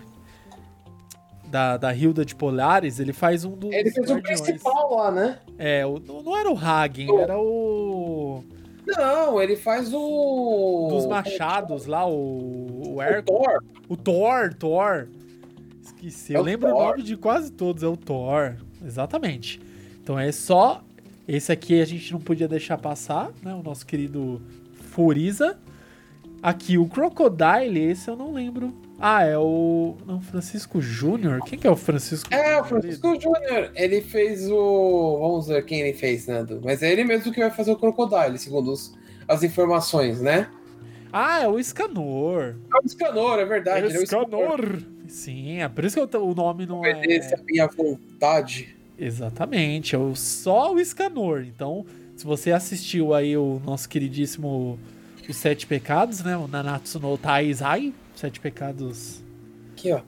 [SPEAKER 2] Da, da Hilda de Polaris, ele faz um dos.
[SPEAKER 3] Ele fez o
[SPEAKER 2] guardiões.
[SPEAKER 3] principal lá, né?
[SPEAKER 2] É, o, não era o Hagen, era o.
[SPEAKER 3] Não, ele faz o.
[SPEAKER 2] Dos machados lá, o. O
[SPEAKER 3] O. Thor.
[SPEAKER 2] O Thor, Thor. Esqueci.
[SPEAKER 3] É
[SPEAKER 2] eu
[SPEAKER 3] o
[SPEAKER 2] lembro o
[SPEAKER 3] Thor.
[SPEAKER 2] nome de quase todos, é o Thor. Exatamente. Então é só. Esse aqui a gente não podia deixar passar, né? O nosso querido Furiza. Aqui o Crocodile, esse eu não lembro. Ah, é o. Não, Francisco Júnior? Quem que é o Francisco
[SPEAKER 3] É, o Francisco Júnior. Ele fez o. Vamos ver quem ele fez, Nando. Mas é ele mesmo que vai fazer o Crocodile, segundo os- as informações, né?
[SPEAKER 2] Ah, é o Escanor.
[SPEAKER 3] É o Escanor, é verdade. é o
[SPEAKER 2] Escanor. Sim, é por isso que o nome não é.
[SPEAKER 3] Obedece a minha vontade.
[SPEAKER 2] Exatamente, é só o Escanor. Então, se você assistiu aí o nosso queridíssimo Os Sete Pecados, né? O Nanatsu no Taizai, Sete Pecados
[SPEAKER 3] Aqui, ó.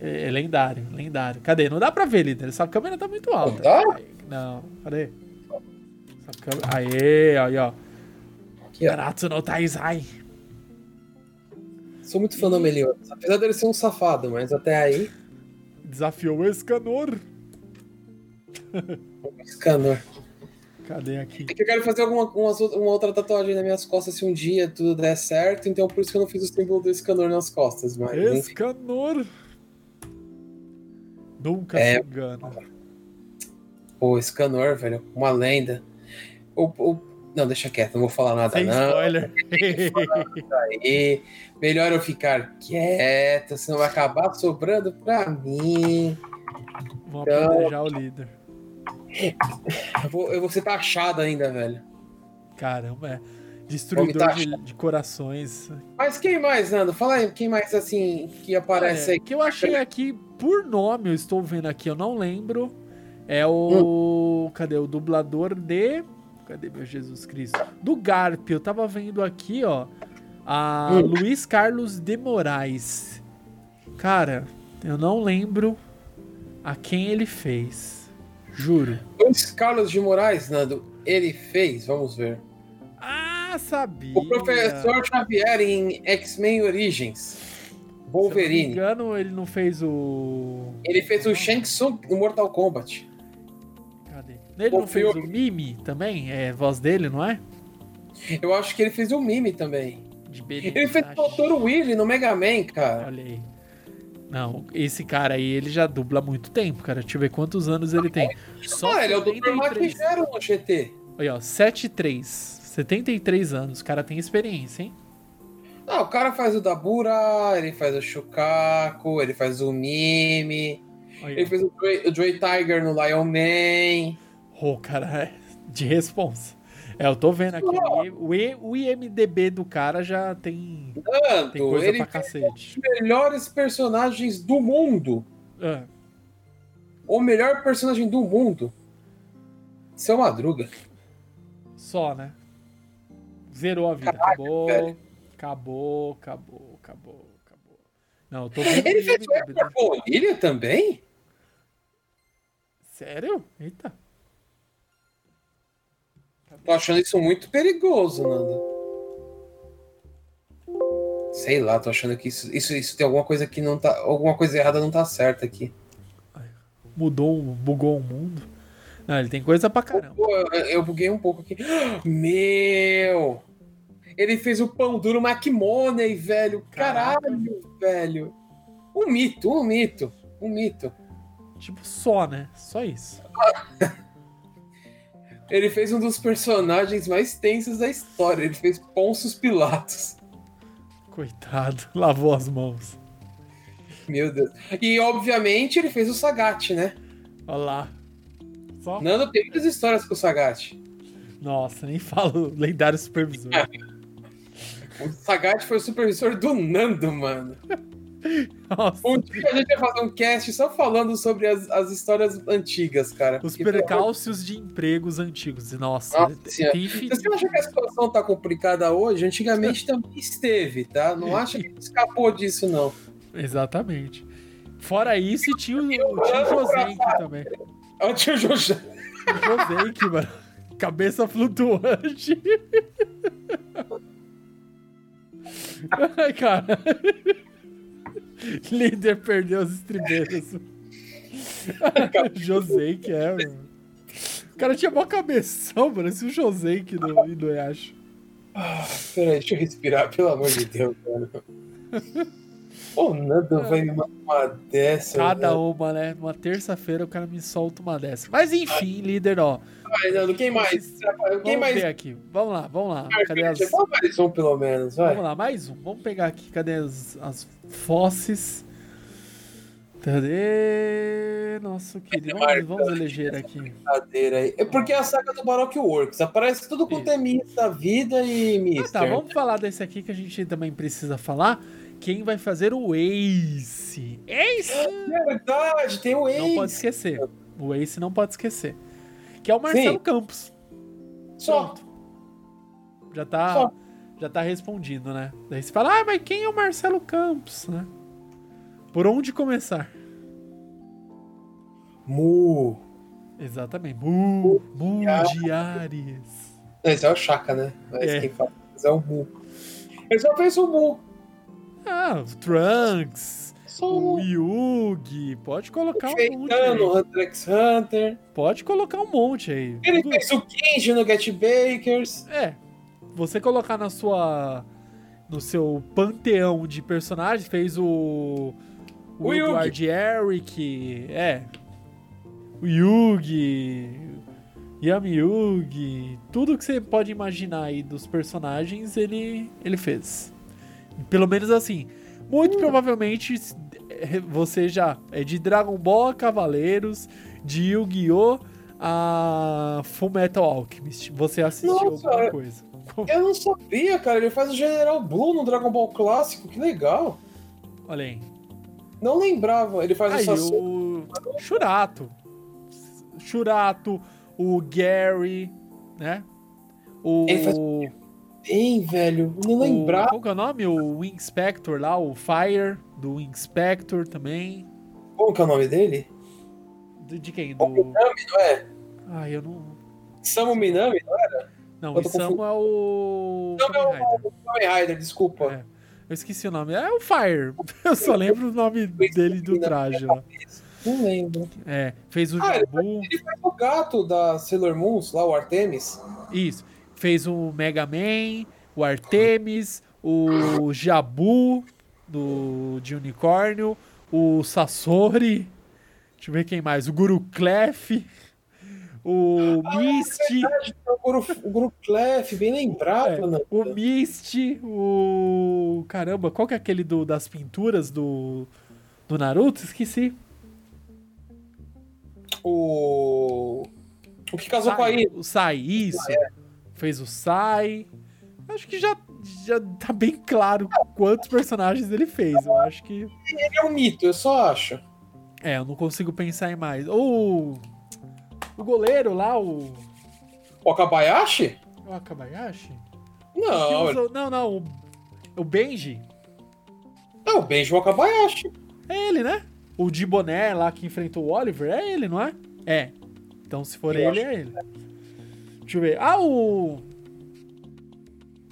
[SPEAKER 2] É, é lendário, lendário. Cadê? Não dá pra ver, líder. Essa câmera tá muito alta.
[SPEAKER 3] dá?
[SPEAKER 2] Aí, não, cadê? Essa câmera... Aê, aí, ó.
[SPEAKER 3] Aqui, ó.
[SPEAKER 2] Naruto no Taizai.
[SPEAKER 3] Sou muito fã do Meliodas. Apesar dele ser um safado, mas até aí.
[SPEAKER 2] Desafiou o Escanor.
[SPEAKER 3] Escanor.
[SPEAKER 2] Cadê aqui?
[SPEAKER 3] É que eu quero fazer alguma outra- uma outra tatuagem nas minhas costas se um dia tudo der certo, então por isso que eu não fiz o símbolo do escanor nas costas, mas enfim.
[SPEAKER 2] Escanor. Nunca
[SPEAKER 3] É.
[SPEAKER 2] se engana.
[SPEAKER 3] Pô, escanor, velho, uma lenda. O, o- Não, deixa quieto, não vou falar nada,
[SPEAKER 2] Sem
[SPEAKER 3] não.
[SPEAKER 2] spoiler.
[SPEAKER 3] Aí, melhor eu ficar quieto, senão vai acabar sobrando pra mim.
[SPEAKER 2] Vamos
[SPEAKER 3] Então-
[SPEAKER 2] apedrejar o líder.
[SPEAKER 3] Eu vou, eu vou ser taxado ainda, velho.
[SPEAKER 2] Caramba, é. Destruidor de, de corações.
[SPEAKER 3] Mas quem mais, Nando? Fala aí, quem mais assim que aparece
[SPEAKER 2] Olha,
[SPEAKER 3] aí?
[SPEAKER 2] que eu achei aqui, por nome, eu estou vendo aqui, eu não lembro. É o. Cadê? O dublador de. Cadê meu Jesus Cristo? Do Garp. Eu tava vendo aqui, ó. A
[SPEAKER 3] Hum.
[SPEAKER 2] Luiz Carlos de Moraes. Cara, eu não lembro a quem ele fez. Juro.
[SPEAKER 3] Luiz Carlos de Moraes, Nando, ele fez, vamos ver.
[SPEAKER 2] Ah, sabia.
[SPEAKER 3] O professor Xavier em X-Men Origins.
[SPEAKER 2] Se eu não me
[SPEAKER 3] Wolverine.
[SPEAKER 2] engano, ele não fez o.
[SPEAKER 3] Ele fez o Shang Tsung no Mortal Kombat.
[SPEAKER 2] Cadê? Ele não
[SPEAKER 3] O
[SPEAKER 2] fez
[SPEAKER 3] filme.
[SPEAKER 2] o Mimi também? É voz dele, não é?
[SPEAKER 3] Eu acho que ele fez o Mimi também. Ele fez o. Dr. Willy no Mega Man, cara.
[SPEAKER 2] Olha aí. Não, esse cara aí, ele já dubla há muito tempo, cara. Deixa eu ver quantos anos ele tem. Só
[SPEAKER 3] ah, ele é o Dr.
[SPEAKER 2] 73.
[SPEAKER 3] Maquigero no GT.
[SPEAKER 2] Olha, ó, 73. 73 anos. O cara tem experiência, hein?
[SPEAKER 3] Ah, o cara faz o Dabura, ele faz o Shukaku, ele faz o Mimi,
[SPEAKER 2] Olha,
[SPEAKER 3] ele fez o Dre, o Dre Tiger no Lion Man.
[SPEAKER 2] Ô, cara, é de responsa. É, eu tô vendo aqui. o O, IMDB do cara já tem, tem
[SPEAKER 3] Tanto,
[SPEAKER 2] coisa
[SPEAKER 3] ele
[SPEAKER 2] pra cacete.
[SPEAKER 3] os melhores personagens do mundo.
[SPEAKER 2] Ah,
[SPEAKER 3] O melhor personagem do mundo. Seu Madruga.
[SPEAKER 2] só, né? Zerou a vida. acabou,
[SPEAKER 3] velho.
[SPEAKER 2] acabou, acabou, acabou, acabou. Não, eu tô vendo
[SPEAKER 3] Ele fez o Bonilha também?
[SPEAKER 2] Sério? Eita.
[SPEAKER 3] Tô achando isso muito perigoso, Nanda. Sei lá, tô achando que isso, isso, isso tem alguma coisa que não tá. Alguma coisa errada não tá certa aqui.
[SPEAKER 2] Mudou, bugou o mundo. Não, ele tem coisa pra caramba.
[SPEAKER 3] Eu, eu buguei um pouco aqui. Meu! Ele fez o pão duro McMoney, velho. Caralho, velho. Um mito, um mito, um mito.
[SPEAKER 2] Tipo, só, né? Só isso.
[SPEAKER 3] Ele fez um dos personagens mais tensos da história. Ele fez Ponços Pilatos.
[SPEAKER 2] Coitado, lavou as mãos.
[SPEAKER 3] Meu Deus. E, obviamente, ele fez o Sagat, né?
[SPEAKER 2] Olha lá. Só?
[SPEAKER 3] Nando tem muitas histórias com o Sagat.
[SPEAKER 2] Nossa, nem falo lendário supervisor.
[SPEAKER 3] O Sagat foi o supervisor do Nando, mano.
[SPEAKER 2] Nossa,
[SPEAKER 3] Um dia a gente vai fazer um cast só falando sobre as, as histórias antigas, cara.
[SPEAKER 2] os
[SPEAKER 3] Porque,
[SPEAKER 2] percalços de empregos antigos. Nossa,
[SPEAKER 3] Nossa
[SPEAKER 2] tem
[SPEAKER 3] você acha que a situação tá complicada hoje, antigamente também esteve, tá? Não acha que escapou disso, não.
[SPEAKER 2] Exatamente. Fora isso, tinha o, tinha o Josenk também.
[SPEAKER 3] Olha o tio Jojo.
[SPEAKER 2] O Josenk, mano. Cabeça flutuante. Ai, cara. Líder perdeu as estribeiras. Josenk, é, mano. O cara tinha mó cabeção, parecia o Josenk do Inuyasha.
[SPEAKER 3] Peraí, deixa eu respirar, pelo amor de Deus, cara. O Nando vai me mandar uma dessa.
[SPEAKER 2] Cada
[SPEAKER 3] velho.
[SPEAKER 2] uma, né? Uma terça-feira o cara me solta uma dessa. Mas enfim, líder, ó.
[SPEAKER 3] Vai, Nando, quem mais? Quem
[SPEAKER 2] Vamos
[SPEAKER 3] mais?
[SPEAKER 2] ver aqui. Vamos lá, vamos lá. Cadê as.
[SPEAKER 3] Mais um, pelo menos, vai.
[SPEAKER 2] Vamos lá, mais um. Vamos pegar aqui. Cadê as, as fosses? Cadê? Nosso querido. Vamos, vamos eleger aqui.
[SPEAKER 3] É porque é a saga do Baroque Works. Aparece tudo quanto é Miss da vida e
[SPEAKER 2] Ah,
[SPEAKER 3] Mister.
[SPEAKER 2] tá, vamos falar desse aqui que a gente também precisa falar. Quem vai fazer o Ace? Ace!
[SPEAKER 3] É verdade, tem o
[SPEAKER 2] Não pode
[SPEAKER 3] Ace.
[SPEAKER 2] esquecer. O Ace não pode esquecer. Que é o Marcelo
[SPEAKER 3] Sim.
[SPEAKER 2] Campos.
[SPEAKER 3] Só.
[SPEAKER 2] Pronto. Já tá, já tá respondido, né? Daí você fala, ah, mas quem é o Marcelo Campos, né? Por onde começar?
[SPEAKER 3] Mu.
[SPEAKER 2] Exatamente. Mu, Mu de Ares.
[SPEAKER 3] Esse é o Chaka, né? Mas
[SPEAKER 2] É.
[SPEAKER 3] quem fala é o Mu. Ele só fez o Mu.
[SPEAKER 2] Ah, o Trunks,
[SPEAKER 3] o
[SPEAKER 2] o. Yugi. Pode colocar um monte
[SPEAKER 3] Feitano,
[SPEAKER 2] aí.
[SPEAKER 3] Hunter x Hunter.
[SPEAKER 2] Pode colocar um monte aí.
[SPEAKER 3] Ele
[SPEAKER 2] Tudo-
[SPEAKER 3] fez o Kenji no Get Bakers.
[SPEAKER 2] É. Você colocar na sua. No seu panteão de personagens, fez o. O,
[SPEAKER 3] O Yugi.
[SPEAKER 2] Edward Eric. É. O Yugi. Yami Yugi. Tudo que você pode imaginar aí dos personagens, ele, ele fez. Pelo menos assim. Muito provavelmente eh, você já é de Dragon Ball a Cavaleiros, de Yu-Gi-Oh! a Full Metal Alchemist. Você assistiu
[SPEAKER 3] Nossa,
[SPEAKER 2] alguma coisa?
[SPEAKER 3] Eu não sabia, cara. Ele faz o General Blue no Dragon Ball clássico. Que legal.
[SPEAKER 2] Olha aí.
[SPEAKER 3] Não lembrava. Ele faz
[SPEAKER 2] Aí,
[SPEAKER 3] o Sasuke.
[SPEAKER 2] o Churato. Churato, o Gary, né? O.
[SPEAKER 3] Ele faz- Bem, velho. Não
[SPEAKER 2] o-
[SPEAKER 3] lembrava.
[SPEAKER 2] Qual que é o nome? O Wing Spector lá, o Fire, do Wing Spector também.
[SPEAKER 3] Como que é o nome dele?
[SPEAKER 2] De, de quem?
[SPEAKER 3] O
[SPEAKER 2] Do.
[SPEAKER 3] Minami, não é?
[SPEAKER 2] Ai, eu não.
[SPEAKER 3] Samu Minami, não é?
[SPEAKER 2] Não, o
[SPEAKER 3] tô
[SPEAKER 2] Isamu é o.
[SPEAKER 3] Não,
[SPEAKER 2] Kamen
[SPEAKER 3] é o Kamen Rider, desculpa.
[SPEAKER 2] É. Eu esqueci o nome. É o Fire. Eu só lembro o nome dele do traje lá.
[SPEAKER 3] Não lembro.
[SPEAKER 2] É. Fez o
[SPEAKER 3] Ah,
[SPEAKER 2] Jabu.
[SPEAKER 3] Ele faz o gato da Sailor Moons, lá, o Artemis.
[SPEAKER 2] Isso. Fez o Mega Man, o Artemis, o Jabu do, de Unicórnio, o Sasori. Deixa eu ver quem mais. O Guru Clef. O Misty.
[SPEAKER 3] O Guru, o Guru Clef, bem lembrado,
[SPEAKER 2] É,
[SPEAKER 3] né?
[SPEAKER 2] o Misty. O. Caramba, qual que é aquele do, das pinturas do, do Naruto? Esqueci.
[SPEAKER 3] O. O que casou com a Ina.
[SPEAKER 2] o Sai, isso. Fez o Sai. Acho que já, já tá bem claro quantos personagens ele fez. Eu acho que.
[SPEAKER 3] Ele é um mito, eu só acho.
[SPEAKER 2] É, eu não consigo pensar em mais. Ou. O goleiro lá, o.
[SPEAKER 3] O Akabayashi?
[SPEAKER 2] O Akabayashi?
[SPEAKER 3] Não,
[SPEAKER 2] usa- Não, não. O, o Benji.
[SPEAKER 3] é o Benji Akabayashi.
[SPEAKER 2] É ele, né? O de boné lá que enfrentou o Oliver. É ele, não é? É. Então, se for
[SPEAKER 3] Eu
[SPEAKER 2] ele, é ele. Deixa eu ver. Ah, o.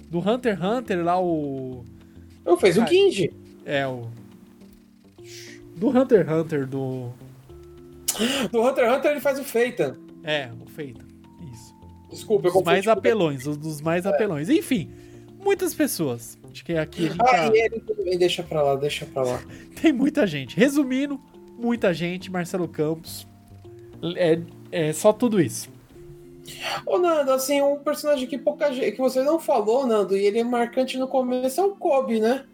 [SPEAKER 2] Do Hunter x Hunter lá, o.
[SPEAKER 3] Eu fez o Genji.
[SPEAKER 2] É, o. Do Hunter x Hunter, do.
[SPEAKER 3] Do Hunter x Hunter ele faz o Feitan.
[SPEAKER 2] É, o Feita. Isso.
[SPEAKER 3] Desculpa, eu
[SPEAKER 2] Os
[SPEAKER 3] confundi.
[SPEAKER 2] mais apelões, os dos mais apelões. Enfim, muitas pessoas. Acho que aqui a gente
[SPEAKER 3] Ah,
[SPEAKER 2] tá-
[SPEAKER 3] e ele também, deixa pra lá, deixa pra lá.
[SPEAKER 2] tem muita gente. Resumindo, muita gente, Marcelo Campos. É, é só tudo isso.
[SPEAKER 3] Ô, Nando, assim, um personagem que pouca que você não falou, Nando, e ele é marcante no começo, é o Kobe, né?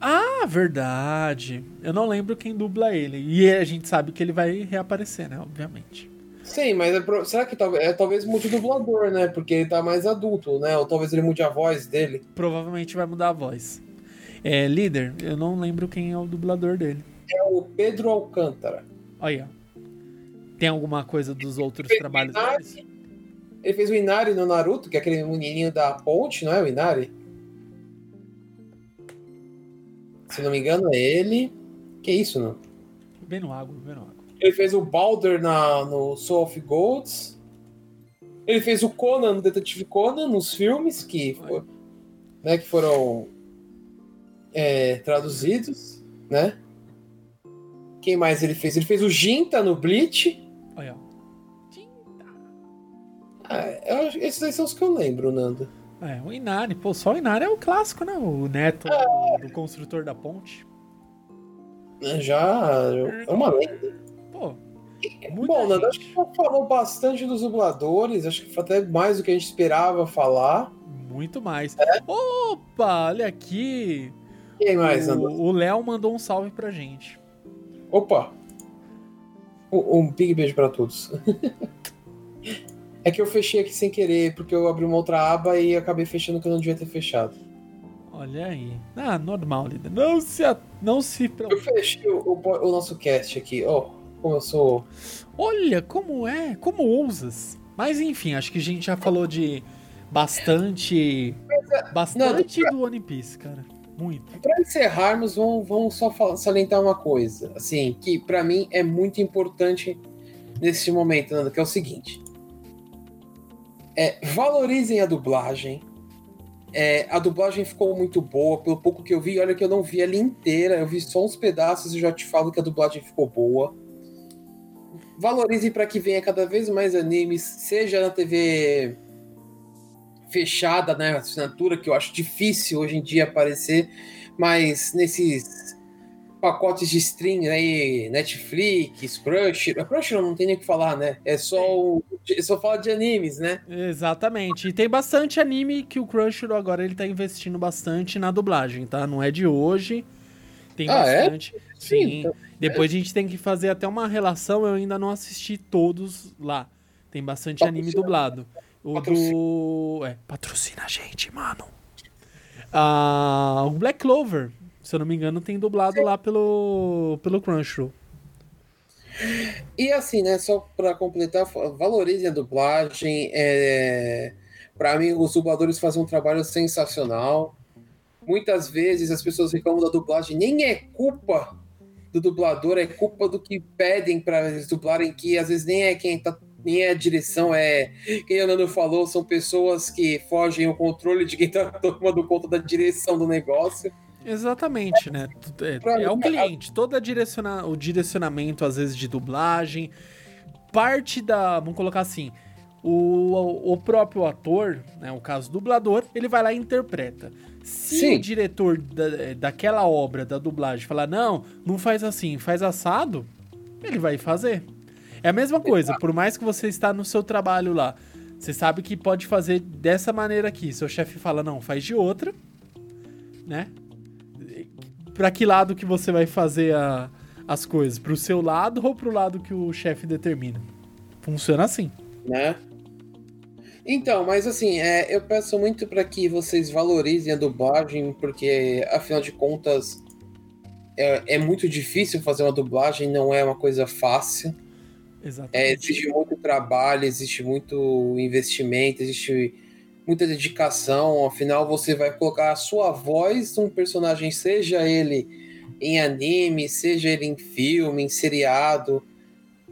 [SPEAKER 2] Ah, verdade. Eu não lembro quem dubla ele. E a gente sabe que ele vai reaparecer, né? Obviamente.
[SPEAKER 3] Sim, mas é será que talvez, é, talvez mude o dublador, né? Porque ele tá mais adulto, né? Ou talvez ele mude a voz dele.
[SPEAKER 2] Provavelmente vai mudar a voz. É, líder, eu não lembro quem é o dublador dele.
[SPEAKER 3] É o Pedro Alcântara.
[SPEAKER 2] Olha. Tem alguma coisa dos outros
[SPEAKER 3] Fez
[SPEAKER 2] trabalhos
[SPEAKER 3] Inari. Ele fez o Inari no Naruto, que é aquele menininho da ponte, não é o Inari? Se não me engano, é ele. Que isso, não?
[SPEAKER 2] Bem no água, bem no água.
[SPEAKER 3] Ele fez o Balder na, no Soul of Golds. Ele fez o Conan no Detetive Conan, nos filmes que, fo- né, que foram é, traduzidos, né? Quem mais ele fez? Ele fez o Jinta no Bleach. Acho- esses aí são os que eu lembro, Nando.
[SPEAKER 2] É, o Inari. Pô, só o Inari é o clássico, né? O neto do, do construtor da ponte.
[SPEAKER 3] Já é uma lenda.
[SPEAKER 2] Pô,
[SPEAKER 3] Bom, Nando, acho que falou bastante dos dubladores, acho que foi até mais do que a gente esperava falar.
[SPEAKER 2] Muito mais. Opa, olha aqui.
[SPEAKER 3] Quem mais, Nando?
[SPEAKER 2] O o Léo mandou um salve pra gente.
[SPEAKER 3] Opa! Um, um big beijo pra todos. é que eu fechei aqui sem querer, porque eu abri uma outra aba e acabei fechando que eu não devia ter fechado.
[SPEAKER 2] Olha aí. Ah, normal, líder. Não se, a- não se
[SPEAKER 3] Eu fechei o, o- o nosso cast aqui, ó. como eu sou.
[SPEAKER 2] Olha como é, como ousas. Mas enfim, acho que a gente já falou de bastante. Bastante do One Piece, cara. Muito.
[SPEAKER 3] Para encerrarmos, vamos, vamos só falar, salientar uma coisa, assim, que para mim é muito importante nesse momento, Nanda, que é o seguinte. É, valorizem a dublagem. É, a dublagem ficou muito boa, pelo pouco que eu vi. Olha que eu não vi ela inteira, eu vi só uns pedaços e já te falo que a dublagem ficou boa. Valorizem para que venha cada vez mais animes, seja na TV fechada, né, assinatura, que eu acho difícil hoje em dia aparecer, mas nesses pacotes de stream aí, Netflix, Crush, Crush não tem nem o que falar, né? É só o, é só fala de animes, né?
[SPEAKER 2] Exatamente. E tem bastante anime que o Crunchyroll agora ele tá investindo bastante na dublagem, tá? Não é de hoje. Tem
[SPEAKER 3] ah,
[SPEAKER 2] bastante.
[SPEAKER 3] É?
[SPEAKER 2] Sim. Então, Depois é. a gente tem que fazer até uma relação, eu ainda não assisti todos lá. Tem bastante patrocina. anime dublado. O patrocina. do. É, patrocina a gente, mano. Ah, o Black Clover se eu não me engano, tem dublado Sim. lá pelo, pelo Crunchyroll.
[SPEAKER 3] E assim, né, só para completar, valorizem a dublagem. É... Para mim, os dubladores fazem um trabalho sensacional. Muitas vezes as pessoas reclamam da dublagem, nem é culpa do dublador, é culpa do que pedem para eles dublarem, que às vezes nem é quem tá nem é a direção, é quem a Nando falou, são pessoas que fogem o controle de quem tá tomando conta da direção do negócio.
[SPEAKER 2] Exatamente, né? É, é o cliente. Todo direciona, o direcionamento, às vezes, de dublagem. Parte da. Vamos colocar assim. O, o próprio ator, né, o caso dublador, ele vai lá e interpreta. Se Sim. o diretor da, daquela obra, da dublagem, falar, não, não faz assim, faz assado, ele vai fazer. É a mesma coisa, por mais que você está no seu trabalho lá, você sabe que pode fazer dessa maneira aqui. Seu chefe fala, não, faz de outra, né? Para que lado que você vai fazer a, as coisas? Pro seu lado ou pro lado que o chefe determina? Funciona assim.
[SPEAKER 3] Né? Então, mas assim, é, eu peço muito para que vocês valorizem a dublagem, porque afinal de contas é, é, muito difícil fazer uma dublagem, não é uma coisa fácil.
[SPEAKER 2] Exatamente.
[SPEAKER 3] É, existe muito trabalho, existe muito investimento, existe muita dedicação. Afinal, você vai colocar a sua voz num personagem, seja ele em anime, seja ele em filme, em seriado.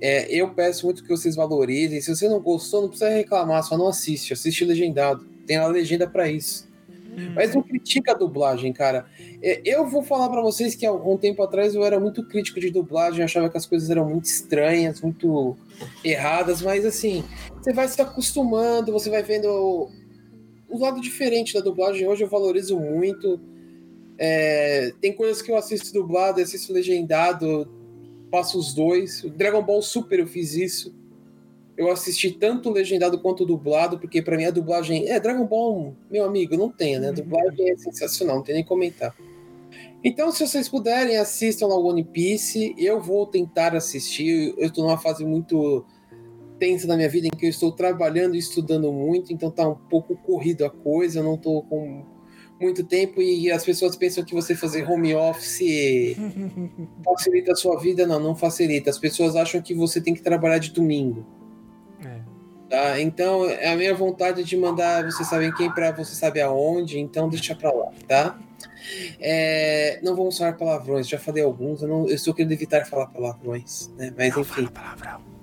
[SPEAKER 3] É, eu peço muito que vocês valorizem. Se você não gostou, não precisa reclamar, só não assiste. Assiste legendado. Tem a legenda para isso. Hum. Mas não critica a dublagem, cara. É, eu vou falar para vocês que há um tempo atrás eu era muito crítico de dublagem, achava que as coisas eram muito estranhas, muito erradas, mas assim, você vai se acostumando, você vai vendo o lado diferente da dublagem hoje eu valorizo muito. É, tem coisas que eu assisto dublado, assisto legendado, passo os dois. O Dragon Ball Super eu fiz isso. Eu assisti tanto legendado quanto dublado, porque para mim a dublagem. É, Dragon Ball, meu amigo, não tem, né? A dublagem é sensacional, não tem nem comentar. Então, se vocês puderem, assistam lá One Piece. Eu vou tentar assistir. Eu estou numa fase muito tensa na minha vida em que eu estou trabalhando e estudando muito, então tá um pouco corrido a coisa, eu não tô com muito tempo e as pessoas pensam que você fazer home office facilita a sua vida. Não, não facilita. As pessoas acham que você tem que trabalhar de domingo. É. Tá? Então, é a minha vontade de mandar, vocês sabem quem, para você saber aonde, então deixa pra lá, tá? É, não vamos usar palavrões, já falei alguns, eu, não, eu estou querendo evitar falar palavrões, né? Mas
[SPEAKER 2] não
[SPEAKER 3] enfim.
[SPEAKER 2] Fala palavrão.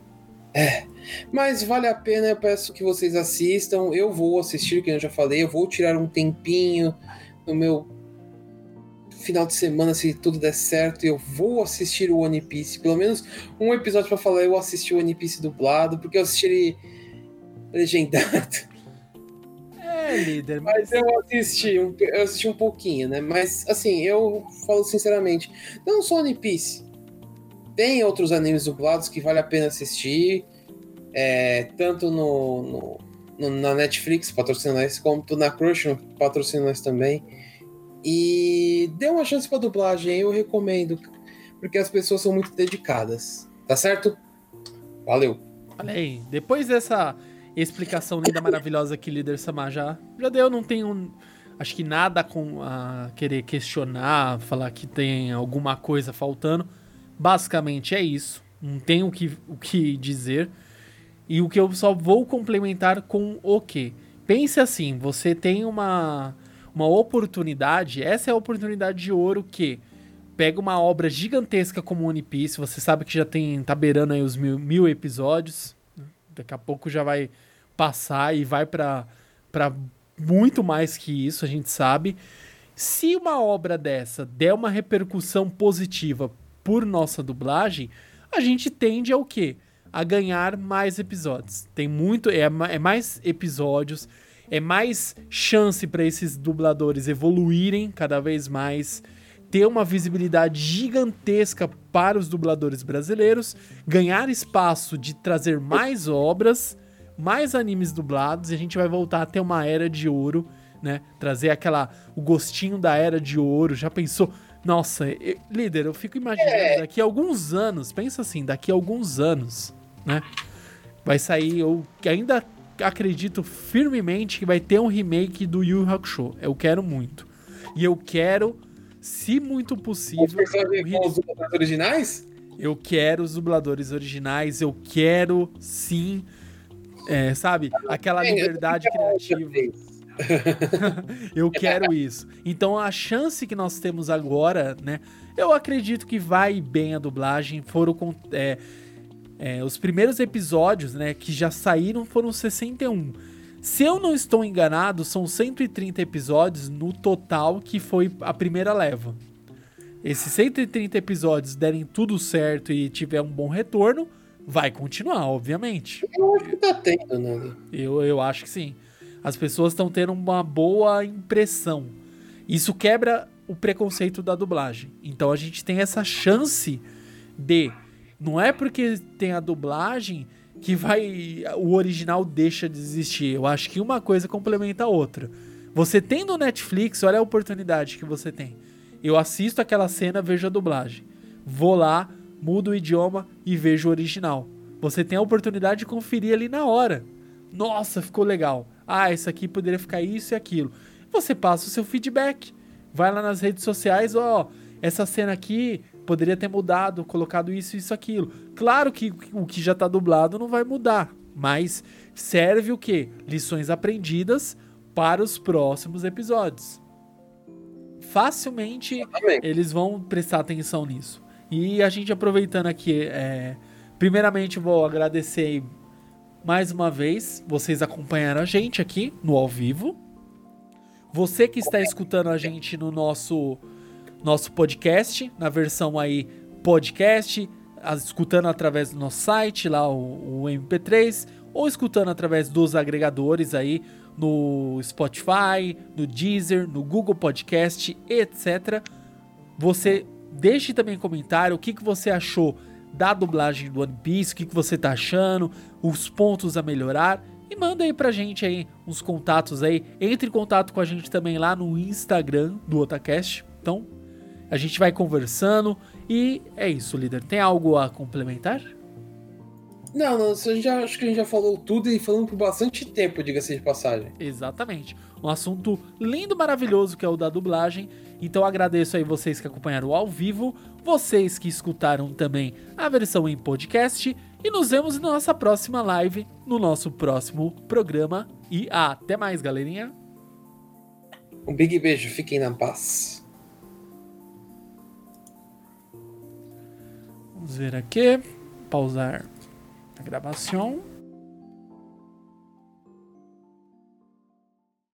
[SPEAKER 3] É. Mas vale a pena, eu peço que vocês assistam. Eu vou assistir, que eu já falei, eu vou tirar um tempinho no meu final de semana, se tudo der certo, eu vou assistir o One Piece. Pelo menos um episódio para falar, eu assisti o One Piece dublado, porque eu assisti ele legendado.
[SPEAKER 2] É, líder,
[SPEAKER 3] mas... mas eu assisti, um, eu assisti um pouquinho, né? Mas assim, eu falo sinceramente, não só One Piece. Tem outros animes dublados que vale a pena assistir, é, tanto no, no, na Netflix, patrocina nós, quanto na Crunchyroll, patrocina nós também. E dê uma chance pra dublagem, eu recomendo, porque as pessoas são muito dedicadas. Tá certo? Valeu.
[SPEAKER 2] Aí, depois dessa explicação linda, maravilhosa que líder Samar já, já deu, não tenho acho que nada com a querer questionar, falar que tem alguma coisa faltando. Basicamente é isso. Não tem o que, o que dizer. E o que eu só vou complementar com o que? Pense assim, você tem uma uma oportunidade, essa é a oportunidade de ouro que pega uma obra gigantesca como One Piece, você sabe que já tem, tá beirando aí os mil, mil episódios, daqui a pouco já vai passar e vai para muito mais que isso, a gente sabe. Se uma obra dessa der uma repercussão positiva por nossa dublagem, a gente tende ao quê? A ganhar mais episódios. Tem muito, é, é mais episódios, é mais chance para esses dubladores evoluírem cada vez mais, ter uma visibilidade gigantesca para os dubladores brasileiros, ganhar espaço de trazer mais obras, mais animes dublados, e a gente vai voltar a ter uma era de ouro, né? Trazer aquela o gostinho da era de ouro. Já pensou? Nossa, eu, líder, eu fico imaginando é. daqui a alguns anos, pensa assim, daqui a alguns anos, né? Vai sair, eu ainda acredito firmemente que vai ter um remake do Yu Hakusho. Eu quero muito. E eu quero, se muito possível.
[SPEAKER 3] Com os dubladores originais?
[SPEAKER 2] Eu quero os dubladores originais, eu quero sim, é, sabe, aquela liberdade criativa. eu quero isso. Então a chance que nós temos agora, né? Eu acredito que vai bem a dublagem. Foram é, é, os primeiros episódios, né? Que já saíram foram 61. Se eu não estou enganado, são 130 episódios no total que foi a primeira leva. Esses 130 episódios derem tudo certo e tiver um bom retorno, vai continuar, obviamente.
[SPEAKER 3] Eu acho que tá tendo, né?
[SPEAKER 2] Eu, eu acho que sim as pessoas estão tendo uma boa impressão. Isso quebra o preconceito da dublagem. Então a gente tem essa chance de. Não é porque tem a dublagem que vai. O original deixa de existir. Eu acho que uma coisa complementa a outra. Você tem no Netflix, olha a oportunidade que você tem. Eu assisto aquela cena, vejo a dublagem. Vou lá, mudo o idioma e vejo o original. Você tem a oportunidade de conferir ali na hora. Nossa, ficou legal ah, isso aqui poderia ficar isso e aquilo. Você passa o seu feedback. Vai lá nas redes sociais, ó, essa cena aqui poderia ter mudado, colocado isso, isso, aquilo. Claro que o que já está dublado não vai mudar, mas serve o quê? Lições aprendidas para os próximos episódios. Facilmente eles vão prestar atenção nisso. E a gente aproveitando aqui, é, primeiramente vou agradecer mais uma vez, vocês acompanharam a gente aqui no ao vivo. Você que está escutando a gente no nosso nosso podcast, na versão aí podcast, escutando através do nosso site, lá o, o MP3, ou escutando através dos agregadores aí no Spotify, no Deezer, no Google Podcast, etc. Você deixe também comentário o que, que você achou da dublagem do One Piece, o que, que você tá achando, os pontos a melhorar. E manda aí pra gente aí uns contatos aí. Entre em contato com a gente também lá no Instagram do Otacast. Então, a gente vai conversando. E é isso, líder. Tem algo a complementar?
[SPEAKER 3] Não, não, já, acho que a gente já falou tudo e falando por bastante tempo, diga-se de passagem.
[SPEAKER 2] Exatamente. Um assunto lindo, maravilhoso que é o da dublagem. Então agradeço aí vocês que acompanharam ao vivo, vocês que escutaram também a versão em podcast e nos vemos na nossa próxima live, no nosso próximo programa. E até mais, galerinha.
[SPEAKER 3] Um big beijo, fiquem na paz.
[SPEAKER 2] Vamos ver aqui. Pausar a gravação.